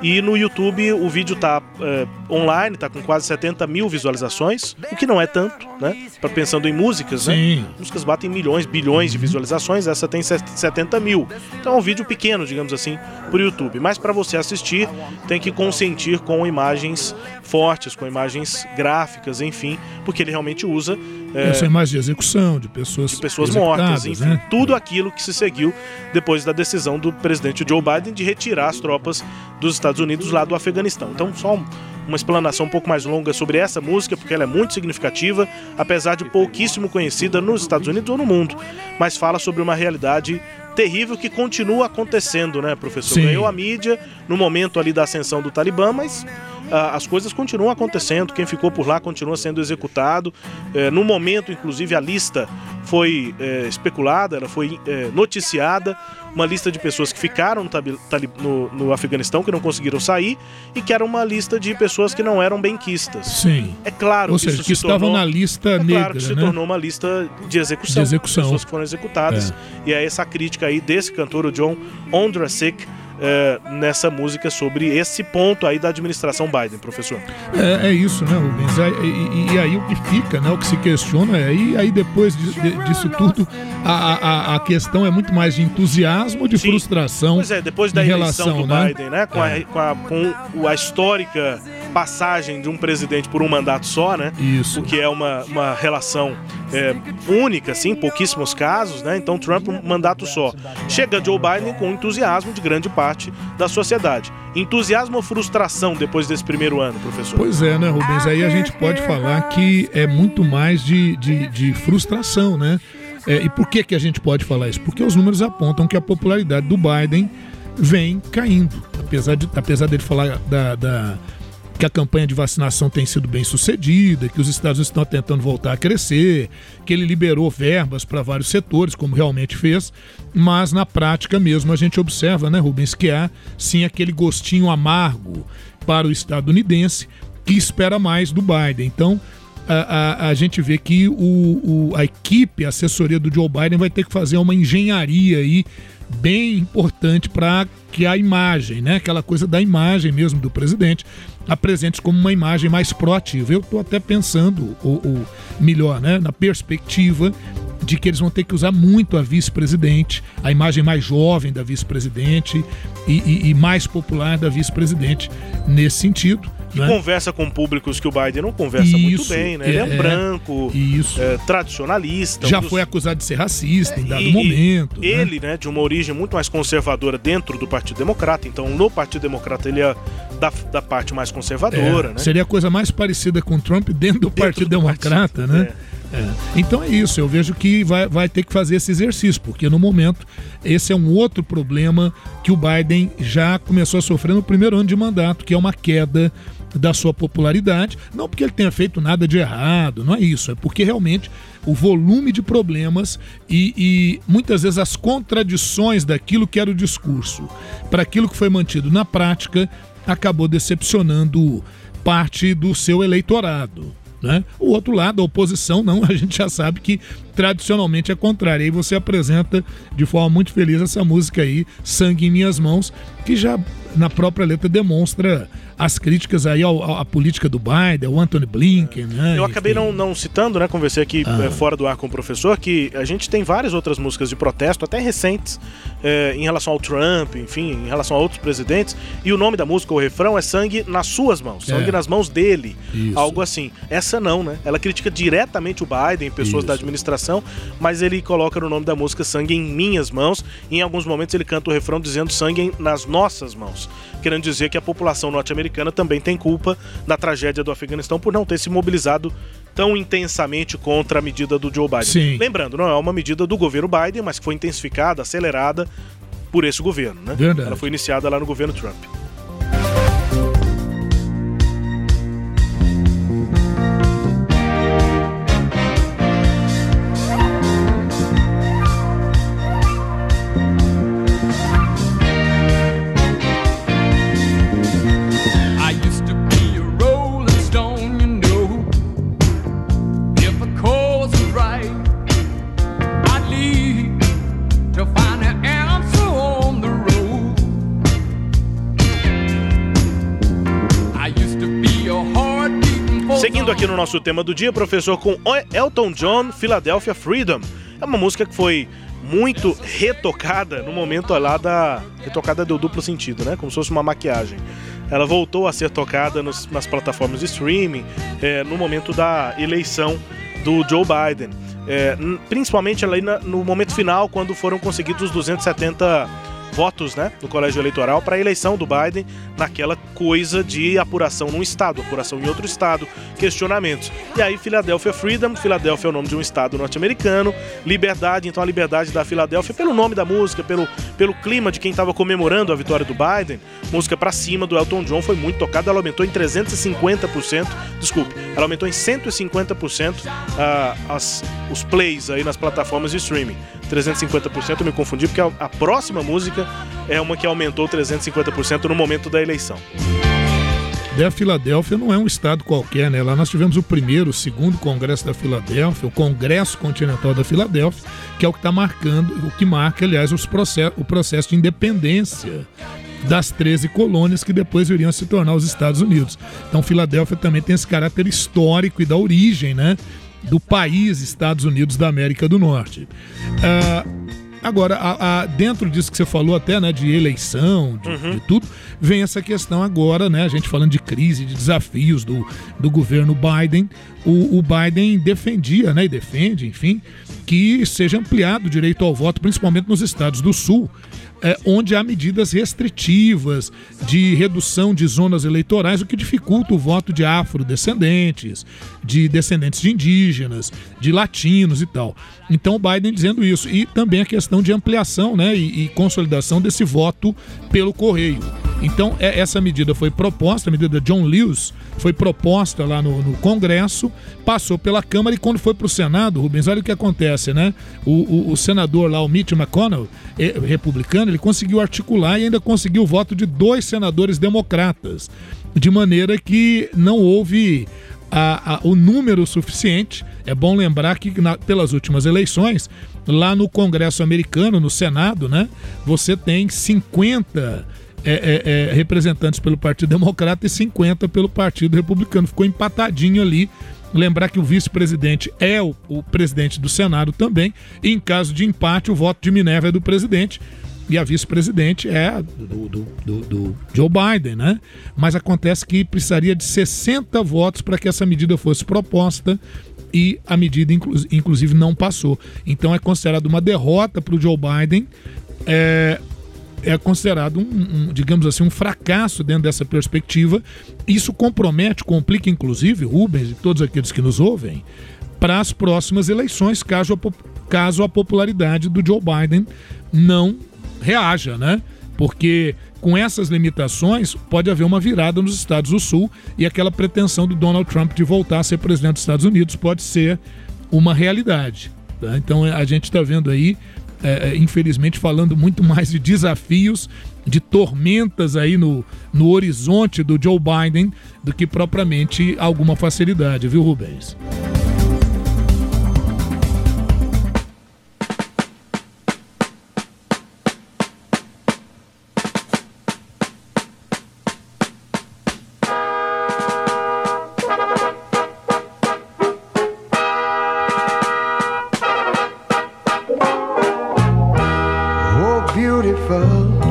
E no YouTube o vídeo tá é, online, tá com quase 70 mil visualizações, o que não é tanto, né? Pra, pensando em músicas, né? Sim. Músicas batem milhões, bilhões de visualizações, essa tem 70 mil. Então é um vídeo pequeno, digamos assim, pro YouTube. Mas para você assistir, tem que consentir com imagens fortes, com imagens gráficas, enfim, porque ele realmente usa é, Essa imagem de execução, de pessoas, de pessoas mortas, enfim, né? tudo aquilo que se seguiu depois da decisão do presidente Joe Biden de retirar as tropas dos Estados Unidos lá do Afeganistão. Então, só um- uma explanação um pouco mais longa sobre essa música, porque ela é muito significativa, apesar de pouquíssimo conhecida nos Estados Unidos ou no mundo, mas fala sobre uma realidade terrível que continua acontecendo, né, professor? Sim. Ganhou a mídia no momento ali da ascensão do Talibã, mas as coisas continuam acontecendo, quem ficou por lá continua sendo executado. Eh, no momento, inclusive, a lista foi eh, especulada, ela foi eh, noticiada, uma lista de pessoas que ficaram no, no- Afeganistão, que não conseguiram sair, e que era uma lista de pessoas que não eram benquistas. Sim. É claro Ou que seja, isso que se estavam tornou- na lista é negra, claro que se né? tornou uma lista de execução. De execução. Pessoas que foram executadas. E é essa crítica aí desse cantor, o John Ondrasik, eh, nessa música sobre esse ponto aí da administração Biden, professor. É, é isso, né, Rubens? É, E, e- e aí o que fica, né, o que se questiona é, e aí depois de- de- disso tudo, a, a, a questão é muito mais de entusiasmo ou de frustração Pois é, depois da eleição relação, do né? Biden, né? Com, a, com, a, com a histórica passagem de um presidente por um mandato só, né? Isso. O que é uma, uma relação é, única, assim, pouquíssimos casos, né? Então Trump um mandato só. Chega Joe Biden com entusiasmo de grande parte da sociedade. Entusiasmo ou frustração depois desse primeiro ano, professor? Pois é, né, Rubens? Aí a gente pode falar que é muito mais de, de, de frustração, né? É, e por que, que a gente pode falar isso? Porque os números apontam que a popularidade do Biden vem caindo. Apesar, de, apesar dele falar da, da- que a campanha de vacinação tem sido bem sucedida, que os Estados Unidos estão tentando voltar a crescer, que ele liberou verbas para vários setores, como realmente fez, mas na prática mesmo a gente observa, né, Rubens, que há sim aquele gostinho amargo para o estadunidense que espera mais do Biden. Então, a, a, a gente vê que o, o- a equipe, a assessoria do Joe Biden vai ter que fazer uma engenharia aí bem importante para que a imagem, né, aquela coisa da imagem mesmo do presidente, apresente como uma imagem mais proativa. Eu estou até pensando, ou, ou melhor, né, na perspectiva de que eles vão ter que usar muito a vice-presidente, a imagem mais jovem da vice-presidente e, e- e mais popular da vice-presidente nesse sentido. Que né? conversa com públicos que o Biden não conversa muito Isso, bem, né? Ele é um é, branco, isso. é, tradicionalista. Já um dos- foi acusado de ser racista em dado E- momento. né? Ele, né, de uma origem muito mais conservadora dentro do Partido Democrata. Então, no Partido Democrata, ele é da, da parte mais conservadora, É, né? Seria a coisa mais parecida com Trump dentro do Partido Democrata, né? É. Então é isso, eu vejo que vai, vai ter que fazer esse exercício, porque no momento esse é um outro problema que o Biden já começou a sofrer no primeiro ano de mandato, que é uma queda da sua popularidade, não porque ele tenha feito nada de errado, não é isso, é porque realmente o volume de problemas e, e muitas vezes as contradições daquilo que era o discurso para aquilo que foi mantido na prática acabou decepcionando parte do seu eleitorado. Né? O outro lado, a oposição, não, a gente já sabe que tradicionalmente é contrário. Aí você apresenta de forma muito feliz essa música aí, Sangue em Minhas Mãos, que já na própria letra demonstra as críticas aí ao, à política do Biden, ao Anthony Blinken, né? Eu acabei não, não citando, né? Conversei aqui ah. é, fora do ar com o professor que a gente tem várias outras músicas de protesto, até recentes, é, em relação ao Trump, enfim, em relação a outros presidentes. E o nome da música, o refrão, é Sangue nas suas mãos, Sangue é. nas mãos dele. Isso. Algo assim. Essa não, né? Ela critica diretamente o Biden, pessoas Isso. da administração, mas ele coloca no nome da música Sangue em minhas mãos. E em alguns momentos ele canta o refrão dizendo Sangue nas nossas mãos querendo dizer que a população norte-americana também tem culpa da tragédia do Afeganistão por não ter se mobilizado tão intensamente contra a medida do Joe Biden. Sim. Lembrando, não é uma medida do governo Biden, mas que foi intensificada, acelerada por esse governo, né? Verdade. Ela foi iniciada lá no governo Trump. Aqui no nosso tema do dia, professor, com Elton John, Philadelphia Freedom. É uma música que foi muito retocada no momento lá da. Retocada do duplo sentido, né? Como se fosse uma maquiagem. Ela voltou a ser tocada nos, nas plataformas de streaming é, no momento da eleição do Joe Biden. É, principalmente ali na, no momento final, quando foram conseguidos os 270 votos né, no colégio eleitoral para a eleição do Biden naquela coisa de apuração num estado, apuração em outro estado, questionamentos. E aí Philadelphia Freedom, Philadelphia é o nome de um estado norte-americano, liberdade, então a liberdade da Filadélfia, pelo nome da música, pelo, pelo clima de quem estava comemorando a vitória do Biden, música para cima do Elton John foi muito tocada, ela aumentou em 350%, desculpe, ela aumentou em 150% uh, as, os plays aí nas plataformas de streaming. 350%, eu me confundi, porque a, a próxima música é uma que aumentou 350% no momento da eleição. A Filadélfia não é um estado qualquer, né? Lá nós tivemos o primeiro, o segundo Congresso da Filadélfia, o Congresso Continental da Filadélfia, que é o que está marcando, o que marca, aliás, os process, o processo de independência das 13 colônias que depois iriam se tornar os Estados Unidos. Então, Filadélfia também tem esse caráter histórico e da origem, né? do país Estados Unidos da América do Norte. Uh, agora, a, a, dentro disso que você falou até, né, de eleição, de, uhum. de, tudo, vem essa questão agora, né, a gente falando de crise, de desafios do, do governo Biden. O, o Biden defendia, né, e defende, enfim, que seja ampliado o direito ao voto, principalmente nos estados do Sul é, onde há medidas restritivas de redução de zonas eleitorais, o que dificulta o voto de afrodescendentes, de descendentes de indígenas, de latinos e tal. Então o Biden dizendo isso. E também a questão de ampliação né, e, e consolidação desse voto pelo correio. Então, é, essa medida foi proposta, a medida John Lewis foi proposta lá no, no Congresso, passou pela Câmara e quando foi para o Senado, Rubens, olha o que acontece, né? O, o, o senador lá, o Mitch McConnell, é, republicano, ele conseguiu articular e ainda conseguiu o voto de dois senadores democratas, de maneira que não houve a, a, o número suficiente. É bom lembrar que na, pelas últimas eleições, lá no Congresso americano, no Senado, né, você tem 50 é, é, é, representantes pelo Partido Democrata e 50 pelo Partido Republicano. Ficou empatadinho ali. Lembrar que o vice-presidente é o, o, presidente do Senado também. E em caso de empate, o voto de Minerva é do presidente. E a vice-presidente é do, do, do, do, Joe Biden, né? Mas acontece que precisaria de 60 votos para que essa medida fosse proposta e a medida, inclusive, não passou. Então é considerado uma derrota para o Joe Biden. É, é considerado um, um, digamos assim, um fracasso dentro dessa perspectiva. Isso compromete, complica inclusive, Rubens e todos aqueles que nos ouvem, para as próximas eleições, caso a, caso a popularidade do Joe Biden não reaja, né? Porque com essas limitações pode haver uma virada nos Estados do Sul e aquela pretensão do Donald Trump de voltar a ser presidente dos Estados Unidos pode ser uma realidade. Tá? Então a gente está vendo aí, é, é, infelizmente, falando muito mais de desafios, de tormentas aí no, no horizonte do Joe Biden do que propriamente alguma facilidade, viu, Rubens? Beautiful.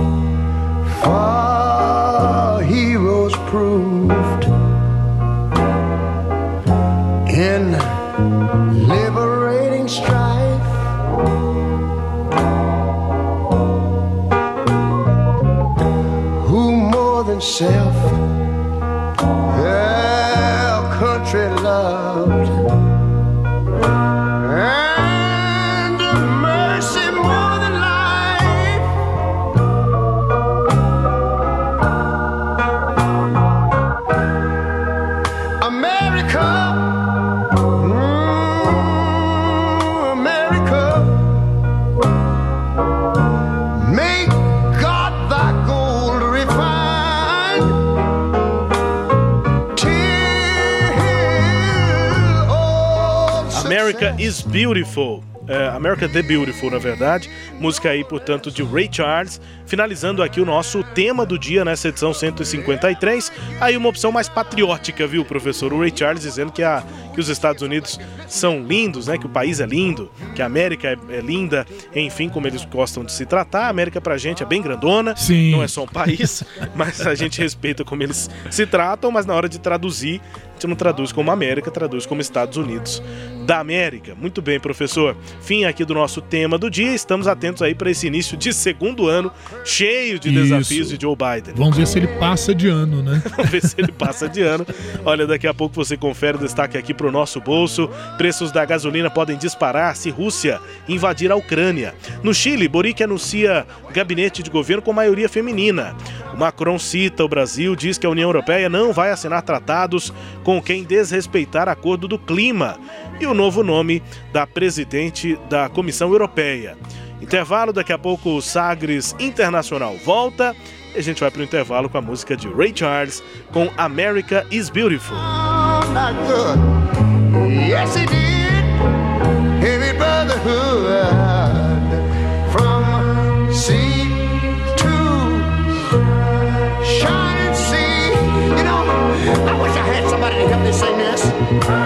America the Beautiful, na verdade. Música aí, portanto, de Ray Charles. Finalizando aqui o nosso tema do dia nessa edição 153. Aí uma opção mais patriótica, viu, professor? O Ray Charles dizendo que, a, que os Estados Unidos são lindos, né? Que o país é lindo, que a América é, é linda, enfim, como eles gostam de se tratar. A América pra gente é bem grandona, Sim. não é só um país, mas a gente respeita como eles se tratam, mas na hora de traduzir, a gente não traduz como América, traduz como Estados Unidos da América. Muito bem, professor. Fim aqui do nosso tema do dia. Estamos atentos aí para esse início de segundo ano cheio de Isso. desafios de Joe Biden. Vamos ver se ele passa de ano, né? Vamos ver se ele passa de ano. Olha, daqui a pouco você confere o destaque aqui para o nosso bolso. Preços da gasolina podem disparar se Rússia invadir a Ucrânia. No Chile, Boric anuncia gabinete de governo com maioria feminina. O Macron cita o Brasil, diz que a União Europeia não vai assinar tratados com quem desrespeitar acordo do clima e o novo nome da presidente da Comissão Europeia. Intervalo, daqui a pouco o Sagres Internacional volta e a gente vai para o intervalo com a música de Ray Charles com America is Beautiful. Did. Heavy brotherhood from sea to shining sea. You know, I wish I had somebody to help me sing this.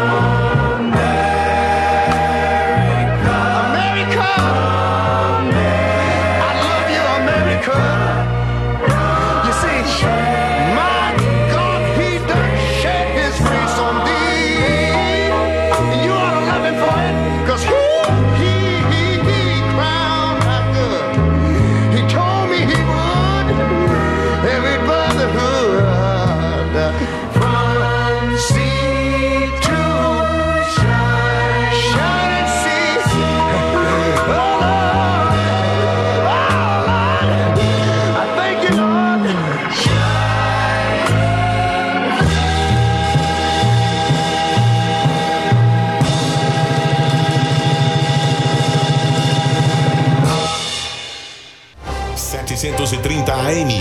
AM.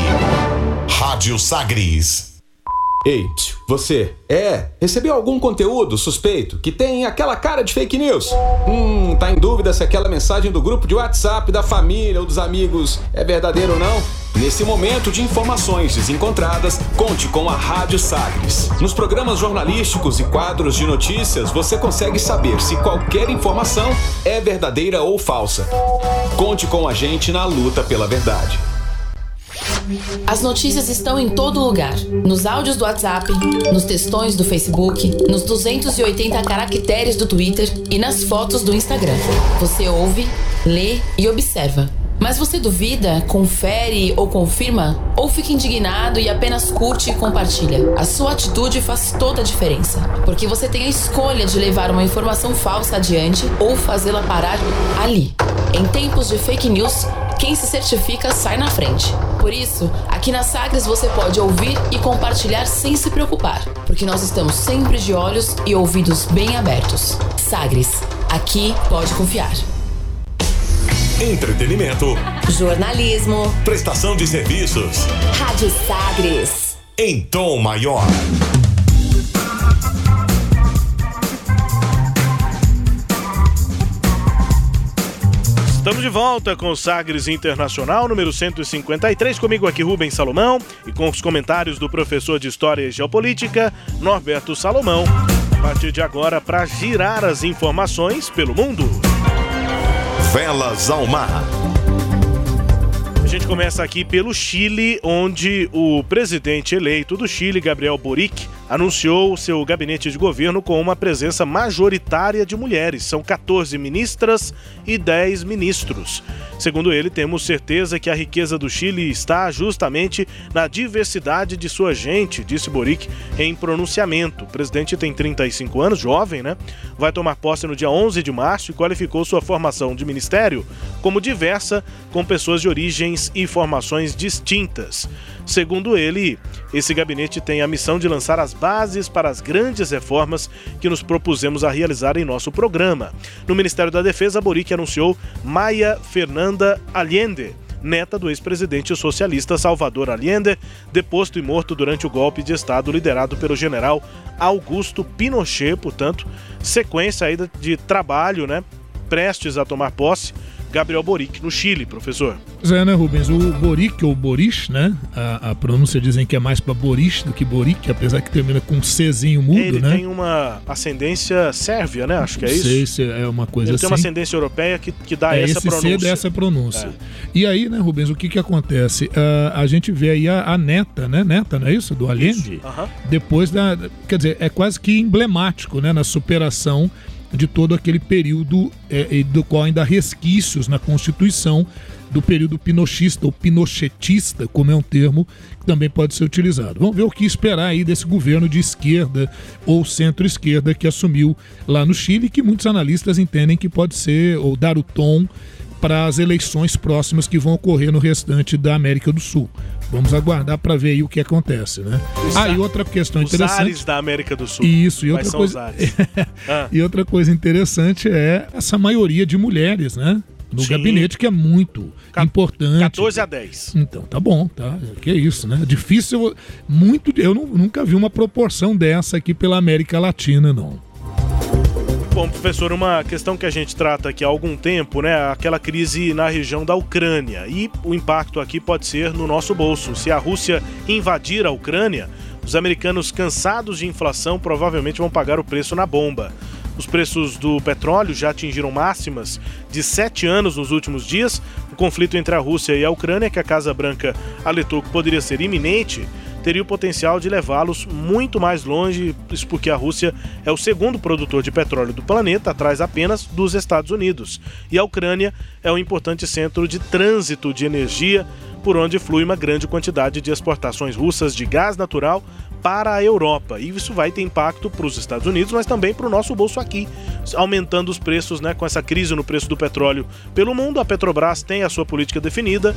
Rádio Sagres. Ei, você, é, recebeu algum conteúdo suspeito que tem aquela cara de fake news? Hum, tá em dúvida se aquela mensagem do grupo de WhatsApp da família ou dos amigos é verdadeira ou não? Nesse momento de informações desencontradas, conte com a Rádio Sagres. Nos programas jornalísticos e quadros de notícias, você consegue saber se qualquer informação é verdadeira ou falsa. Conte com a gente na luta pela verdade. As notícias estão em todo lugar: nos áudios do WhatsApp, nos textões do Facebook, nos 280 caracteres do Twitter e nas fotos do Instagram. Você ouve, lê e observa. Mas você duvida, confere ou confirma? Ou fica indignado e apenas curte e compartilha? A sua atitude faz toda a diferença, porque você tem a escolha de levar uma informação falsa adiante ou fazê-la parar ali. Em tempos de fake news, quem se certifica sai na frente. Por isso, aqui na Sagres você pode ouvir e compartilhar sem se preocupar, porque nós estamos sempre de olhos e ouvidos bem abertos. Sagres, aqui pode confiar. Entretenimento. Jornalismo. Prestação de serviços. Rádio Sagres. Em tom maior. Estamos de volta com o Sagres Internacional, número 153. Comigo aqui, Rubens Salomão, e com os comentários do professor de História e Geopolítica, Norberto Salomão. A partir de agora, para girar as informações pelo mundo. Velas ao mar. A gente começa aqui pelo Chile, onde o presidente eleito do Chile, Gabriel Boric, anunciou seu gabinete de governo com uma presença majoritária de mulheres. São 14 ministras e 10 ministros. Segundo ele, temos certeza que a riqueza do Chile está justamente na diversidade de sua gente, disse Boric em pronunciamento. O presidente tem 35 anos, jovem, né? Vai tomar posse no dia 11 de março e qualificou sua formação de ministério como diversa, com pessoas de origens e formações distintas. Segundo ele, esse gabinete tem a missão de lançar as bases para as grandes reformas que nos propusemos a realizar em nosso programa. No Ministério da Defesa, Boric anunciou Maia Fernanda Allende, neta do ex-presidente socialista Salvador Allende, deposto e morto durante o golpe de Estado liderado pelo general Augusto Pinochet, portanto, sequência aí de trabalho, né, prestes a tomar posse Gabriel Boric, no Chile, professor. Pois é, né, Rubens? O Boric, ou Boris, né? A, a pronúncia dizem que é mais para Boris do que Boric, apesar que termina com um Czinho mudo, Ele né? Ele tem uma ascendência sérvia, né? Acho que é Não isso. sei se é uma coisa Ele assim. tem uma ascendência europeia que, que dá é essa esse pronúncia. C dessa pronúncia. É. E aí, né, Rubens, o que que acontece? Uh, a gente vê aí a, a, neta, né? Neta, não é isso? Do Allende? Uhum. Depois da. Quer dizer, é quase que emblemático, né? Na superação de todo aquele período é, do qual ainda há resquícios na Constituição do período pinochista ou pinochetista, como é um termo que também pode ser utilizado. Vamos ver o que esperar aí desse governo de esquerda ou centro-esquerda que assumiu lá no Chile, que muitos analistas entendem que pode ser ou dar o tom para as eleições próximas que vão ocorrer no restante da América do Sul. Vamos aguardar para ver aí o que acontece, né? Os ah, e outra questão os interessante. ares da América do Sul. Isso, e outra coisa. os ah. E outra coisa interessante é essa maioria de mulheres, né? No Sim. gabinete, que é muito importante. 14 a 10. Então, tá bom, tá. Que isso, né? Difícil, muito. Eu não- nunca vi uma proporção dessa aqui pela América Latina, não. Bom, professor, uma questão que a gente trata aqui há algum tempo, né? Aquela crise na região da Ucrânia. E o impacto aqui pode ser no nosso bolso. Se a Rússia invadir a Ucrânia, os americanos cansados de inflação provavelmente vão pagar o preço na bomba. Os preços do petróleo já atingiram máximas de sete anos nos últimos dias. O conflito entre a Rússia e a Ucrânia, que a Casa Branca alertou que poderia ser iminente, teria o potencial de levá-los muito mais longe, isso porque a Rússia é o segundo produtor de petróleo do planeta, atrás apenas dos Estados Unidos. E a Ucrânia é um importante centro de trânsito de energia, por onde flui uma grande quantidade de exportações russas de gás natural para a Europa. E isso vai ter impacto para os Estados Unidos, mas também para o nosso bolso aqui, aumentando os preços, né, com essa crise no preço do petróleo pelo mundo. A Petrobras tem a sua política definida,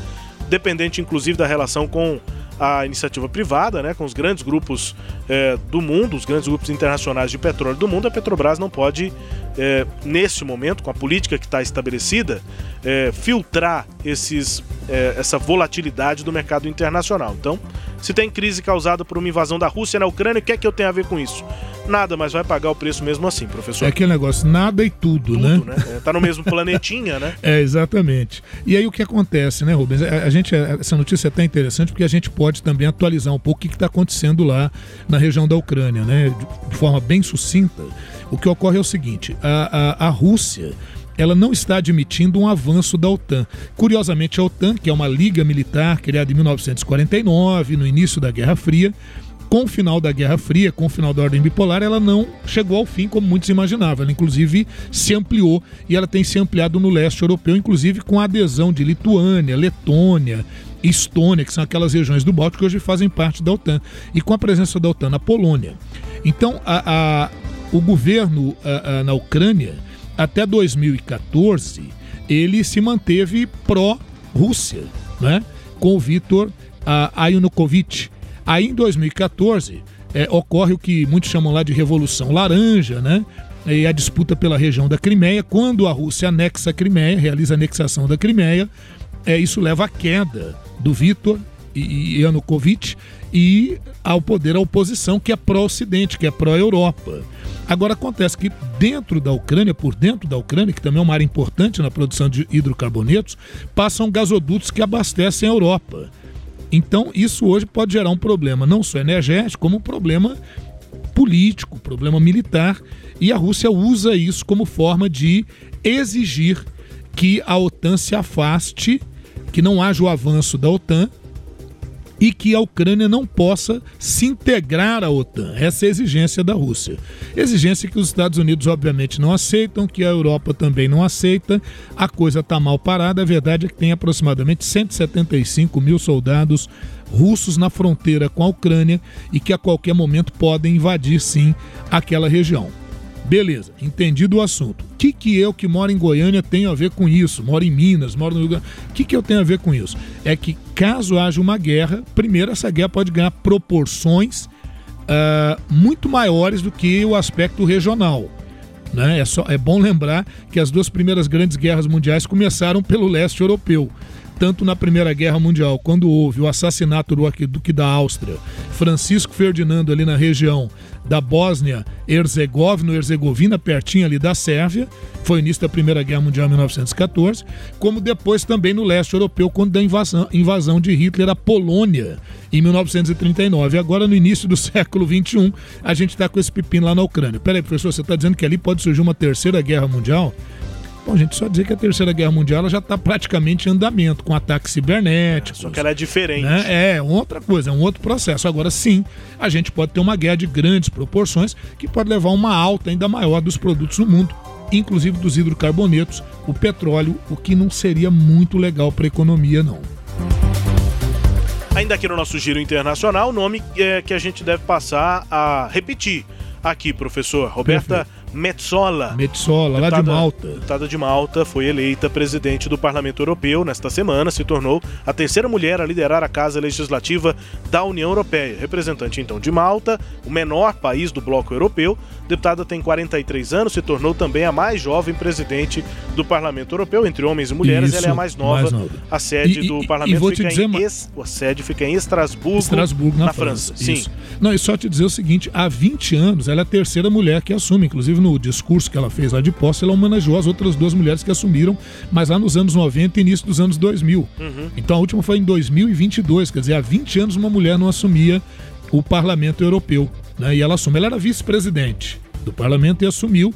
dependente inclusive da relação com a iniciativa privada, né, com os grandes grupos eh, do mundo, os grandes grupos internacionais de petróleo do mundo, a Petrobras não pode, eh, nesse momento, com a política que está estabelecida, eh, filtrar esses, eh, essa volatilidade do mercado internacional. Então, se tem crise causada por uma invasão da Rússia na Ucrânia, o que é que eu tenho a ver com isso? Nada, mas vai pagar o preço mesmo assim, professor. É aquele negócio, nada e tudo, né? né? É, tá no mesmo planetinha, né? É, exatamente. E aí o que acontece, né, Rubens? A, a gente, essa notícia é até interessante porque a gente pode também atualizar um pouco o que está acontecendo lá na região da Ucrânia, né? De forma bem sucinta. O que ocorre é o seguinte: a, a, a Rússia ela não está admitindo um avanço da OTAN. Curiosamente, a OTAN, que é uma liga militar criada em 1949, no início da Guerra Fria, com o final da Guerra Fria, com o final da Ordem Bipolar, ela não chegou ao fim como muitos imaginavam. Ela, inclusive, se ampliou e ela tem se ampliado no leste europeu, inclusive com a adesão de Lituânia, Letônia, Estônia, que são aquelas regiões do Báltico que hoje fazem parte da OTAN, e com a presença da OTAN na Polônia. Então, a, a, o governo a, na Ucrânia, até 2014, ele se manteve pró Rússia, né? com o Viktor uh, Yanukovych. Aí em 2014 é, ocorre o que muitos chamam lá de Revolução Laranja, né? E a disputa pela região da Crimeia, quando a Rússia anexa a Crimeia, realiza a anexação da Crimeia, é, isso leva à queda do Viktor e Yanukovych e ao poder a oposição que é pró-Ocidente, que é pró-Europa. Agora acontece que dentro da Ucrânia, por dentro da Ucrânia, que também é uma área importante na produção de hidrocarbonetos, passam gasodutos que abastecem a Europa. Então isso hoje pode gerar um problema não só energético, como um problema político, problema militar, e a Rússia usa isso como forma de exigir que a OTAN se afaste, que não haja o avanço da OTAN e que a Ucrânia não possa se integrar à OTAN. Essa é a exigência da Rússia. Exigência que os Estados Unidos, obviamente, não aceitam, que a Europa também não aceita. A coisa está mal parada. A verdade é que tem aproximadamente 175 mil soldados russos na fronteira com a Ucrânia e que a qualquer momento podem invadir, sim, aquela região. Beleza, entendido o assunto. O que, que eu que moro em Goiânia tenho a ver com isso? Moro em Minas, moro no Rio Grande. O que, que eu tenho a ver com isso? É que caso haja uma guerra, primeiro essa guerra pode ganhar proporções uh, muito maiores do que o aspecto regional. Né? É, só, é bom lembrar que as duas primeiras grandes guerras mundiais começaram pelo leste europeu tanto na Primeira Guerra Mundial, quando houve o assassinato do arquiduque da Áustria, Francisco Ferdinando ali na região da Bósnia Herzegovina, Herzegovina, pertinho ali da Sérvia, foi início da Primeira Guerra Mundial em 1914, como depois também no leste europeu, quando da invasão, invasão de Hitler à Polônia em 1939. Agora, no início do século XXI, a gente está com esse pepino lá na Ucrânia. Peraí, professor, você está dizendo que ali pode surgir uma terceira guerra mundial? Bom, gente, só dizer que a Terceira Guerra Mundial já está praticamente em andamento, com ataques cibernéticos. É, só que ela é diferente. Né? É, outra coisa, é um outro processo. Agora sim, a gente pode ter uma guerra de grandes proporções que pode levar a uma alta ainda maior dos produtos no mundo, inclusive dos hidrocarbonetos, o petróleo, o que não seria muito legal para a economia, não. Ainda aqui no nosso giro internacional, o nome é, que a gente deve passar a repetir aqui, professor. Roberta Perfeito. Metsola. Metsola, lá de Malta. Deputada de Malta, foi eleita presidente do Parlamento Europeu nesta semana, se tornou a terceira mulher a liderar a Casa Legislativa da União Europeia. Representante então de Malta, o menor país do bloco europeu, deputada tem 43 anos, se tornou também a mais jovem presidente do Parlamento Europeu, entre homens e mulheres, Isso, ela é a mais nova. Mais nova. A sede e, do e, Parlamento e fica, em es... a sede fica em Estrasburgo, Estrasburgo na, na França. França. Sim. Não, e só te dizer o seguinte, há 20 anos ela é a terceira mulher que assume, inclusive inclusive no discurso que ela fez lá de posse, ela homenageou as outras duas mulheres que assumiram, mas lá nos anos 90 e início dos anos 2000. Uhum. Então a última foi em 2022, quer dizer, há 20 anos uma mulher não assumia o parlamento europeu. Né? E ela assume, ela era vice-presidente do parlamento e assumiu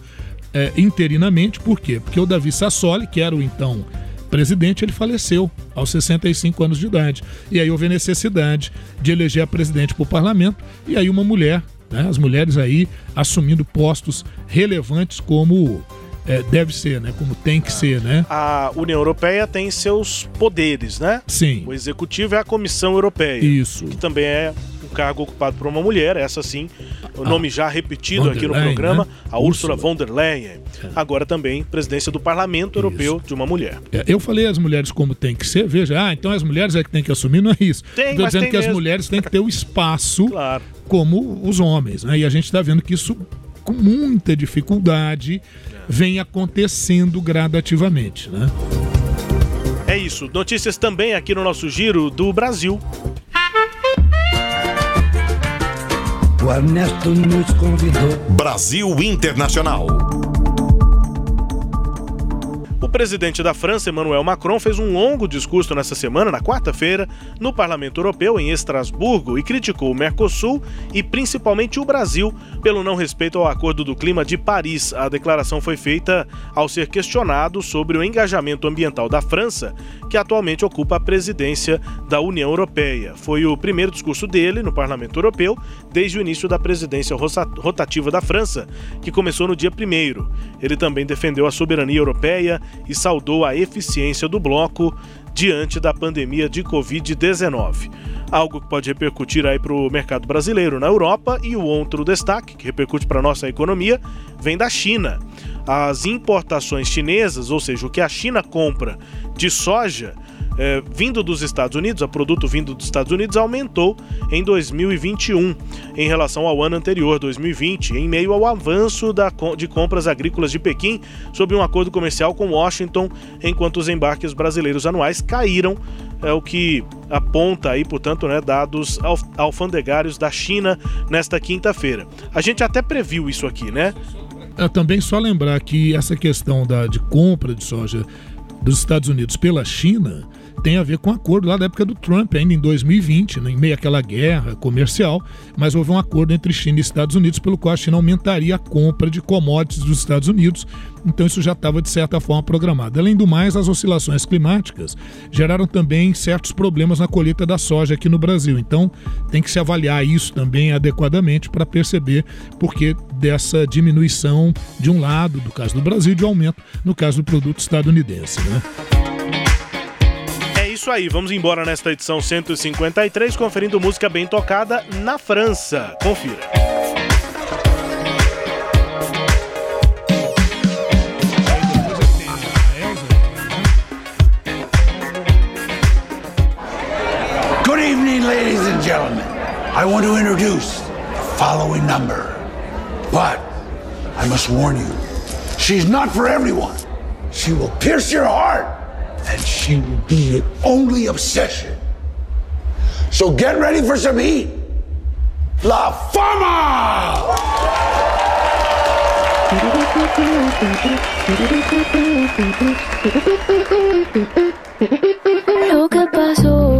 é, interinamente, por quê? Porque o Davi Sassoli, que era o então presidente, ele faleceu aos 65 anos de idade. E aí houve a necessidade de eleger a presidente para o parlamento, e aí uma mulher né? As mulheres aí assumindo postos relevantes como é, deve ser, né? Como tem que ser, né? A União Europeia tem seus poderes, né? Sim. O executivo é a Comissão Europeia. Isso. Que também é cargo ocupado por uma mulher, essa sim, o nome já repetido aqui no programa, né? a Ursula, von der Leyen. É. Agora também presidência do Parlamento Europeu de uma mulher. É, eu falei as mulheres como tem que ser, veja, ah, então as mulheres é que tem que assumir, não é isso. Tem, Estou dizendo que as mulheres têm que ter o espaço claro. como os homens, né? E a gente está vendo que isso com muita dificuldade vem acontecendo gradativamente, né? É isso. Notícias também aqui no nosso giro do Brasil. O Ernesto nos convidou. Brasil Internacional. O presidente da França, Emmanuel Macron, fez um longo discurso nessa semana, na quarta-feira, no Parlamento Europeu, em Estrasburgo, e criticou o Mercosul e principalmente o Brasil pelo não respeito ao Acordo do Clima de Paris. A declaração foi feita ao ser questionado sobre o engajamento ambiental da França, que atualmente ocupa a presidência da União Europeia. Foi o primeiro discurso dele no Parlamento Europeu desde o início da presidência rotativa da França, que começou no dia 1. Ele também defendeu a soberania europeia e saudou a eficiência do bloco diante da pandemia de Covid-19. Algo que pode repercutir aí para o mercado brasileiro na Europa e o outro destaque, que repercute para a nossa economia, vem da China. As importações chinesas, ou seja, o que a China compra de soja, eh, vindo dos Estados Unidos, a produto vindo dos Estados Unidos, aumentou em 2021 em relação ao ano anterior, 2020, em meio ao avanço da, de compras agrícolas de Pequim sob um acordo comercial com Washington, enquanto os embarques brasileiros anuais caíram é o que aponta aí, portanto, né, dados alfandegários da China nesta quinta-feira. A gente até previu isso aqui, né? É, também só lembrar que essa questão da, de compra de soja dos Estados Unidos pela China tem a ver com um acordo lá da época do Trump, ainda em 2020, né, em meio àquela guerra comercial, mas houve um acordo entre China e Estados Unidos pelo qual a China aumentaria a compra de commodities dos Estados Unidos, então isso já estava de certa forma programado. Além do mais, as oscilações climáticas geraram também certos problemas na colheita da soja aqui no Brasil, então tem que se avaliar isso também adequadamente para perceber por que dessa diminuição de um lado, do caso do Brasil, de um aumento no caso do produto estadunidense. Né? Isso aí, vamos embora nesta edição 153, conferindo música bem tocada na França. Confira. Ladies and gentlemen. I want to introduce the following number. But I must warn you, she's not for everyone. She will pierce your heart and she will be your only obsession. So get ready for some heat. La Fama! Lo que pasó,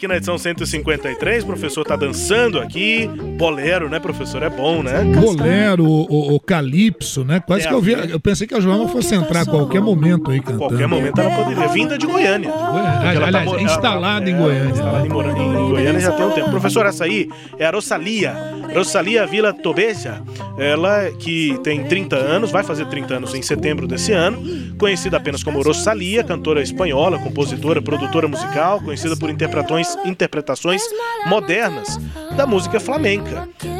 Aqui na edição 153, o professor tá dançando aqui. Bolero, né, professor? É bom, né? Bolero, o, o Calypso, né? Quase É, que eu vi. Eu pensei que a Joana fosse entrar a qualquer momento aí cantando. Qualquer momento ela poderia. Vinda de Goiânia. Aliás, mo- ela- instalada em é, Goiânia. Instalada em, em Goiânia já tem um tempo. Professor, essa aí é a Rosalia. Rosalia Vila Tobeja. Ela que tem 30 anos, vai fazer 30 anos em setembro desse ano. Conhecida apenas como Rosalia, cantora espanhola, compositora, produtora musical, conhecida por interpretações, interpretações modernas da música flamenca.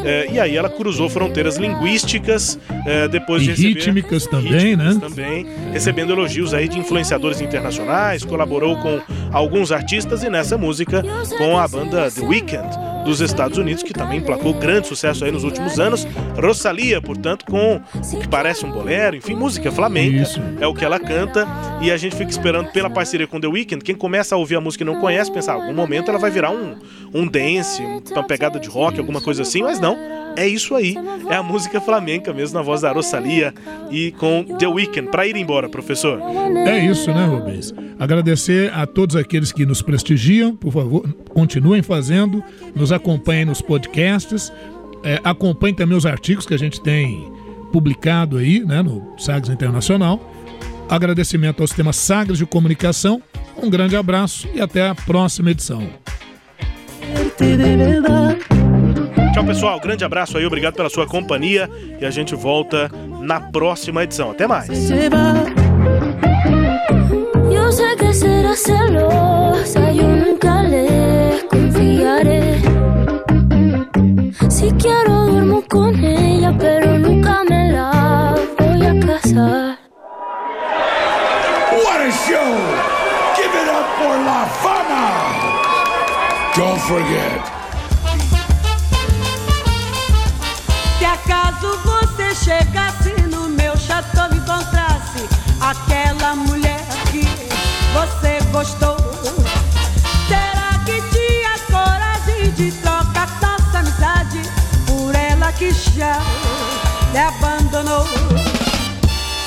É, e aí ela cruzou fronteiras linguísticas é, depois E de receber rítmicas também, né? também, recebendo elogios aí de influenciadores internacionais, colaborou com alguns artistas e nessa música com a banda The Weeknd dos Estados Unidos, que também emplacou grande sucesso aí nos últimos anos. Rosalia, portanto, com o que parece um bolero, enfim, música flamenca, é o que ela canta e a gente fica esperando pela parceria com The Weeknd. Quem começa a ouvir a música e não conhece, pensa, ah, algum momento ela vai virar um, um dance, uma pegada de rock, alguma coisa assim, mas não. É isso aí, é a música flamenca mesmo, na voz da Rosalia e com The Weeknd. Para ir embora, professor. É isso, né, Rubens? Agradecer a todos aqueles que nos prestigiam, por favor, continuem fazendo, nos acompanhem nos podcasts, é, acompanhem também os artigos que a gente tem publicado aí, né, no Sagres Internacional. Agradecimento ao sistema Sagres de Comunicação, um grande abraço e até a próxima edição. Tchau, pessoal. Grande abraço aí, obrigado pela sua companhia e a gente volta na próxima edição. Até mais. Yo sé que será celosa, yo nunca le confiaré. Si quiero duermo con ella, pero nunca me la voy a casar. What a show! Give it up for La Fama! Don't forget, Se acaso você chegasse no meu chateau me encontrasse, aquela mulher que você gostou. Já me abandonou?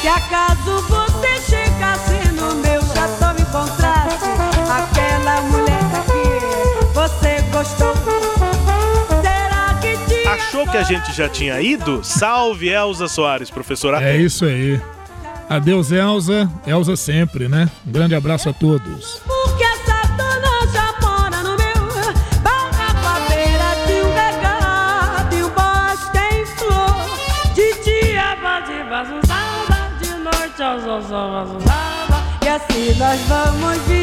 Se acaso você chegasse no meu chateau e encontrasse aquela mulher que você gostou. Será que tinha Achou que a gente já tinha ido? Salve Elza Soares, professora. É isso aí. Adeus, Elza. Elza sempre, né? Um grande abraço a todos. Nós vamos vivendo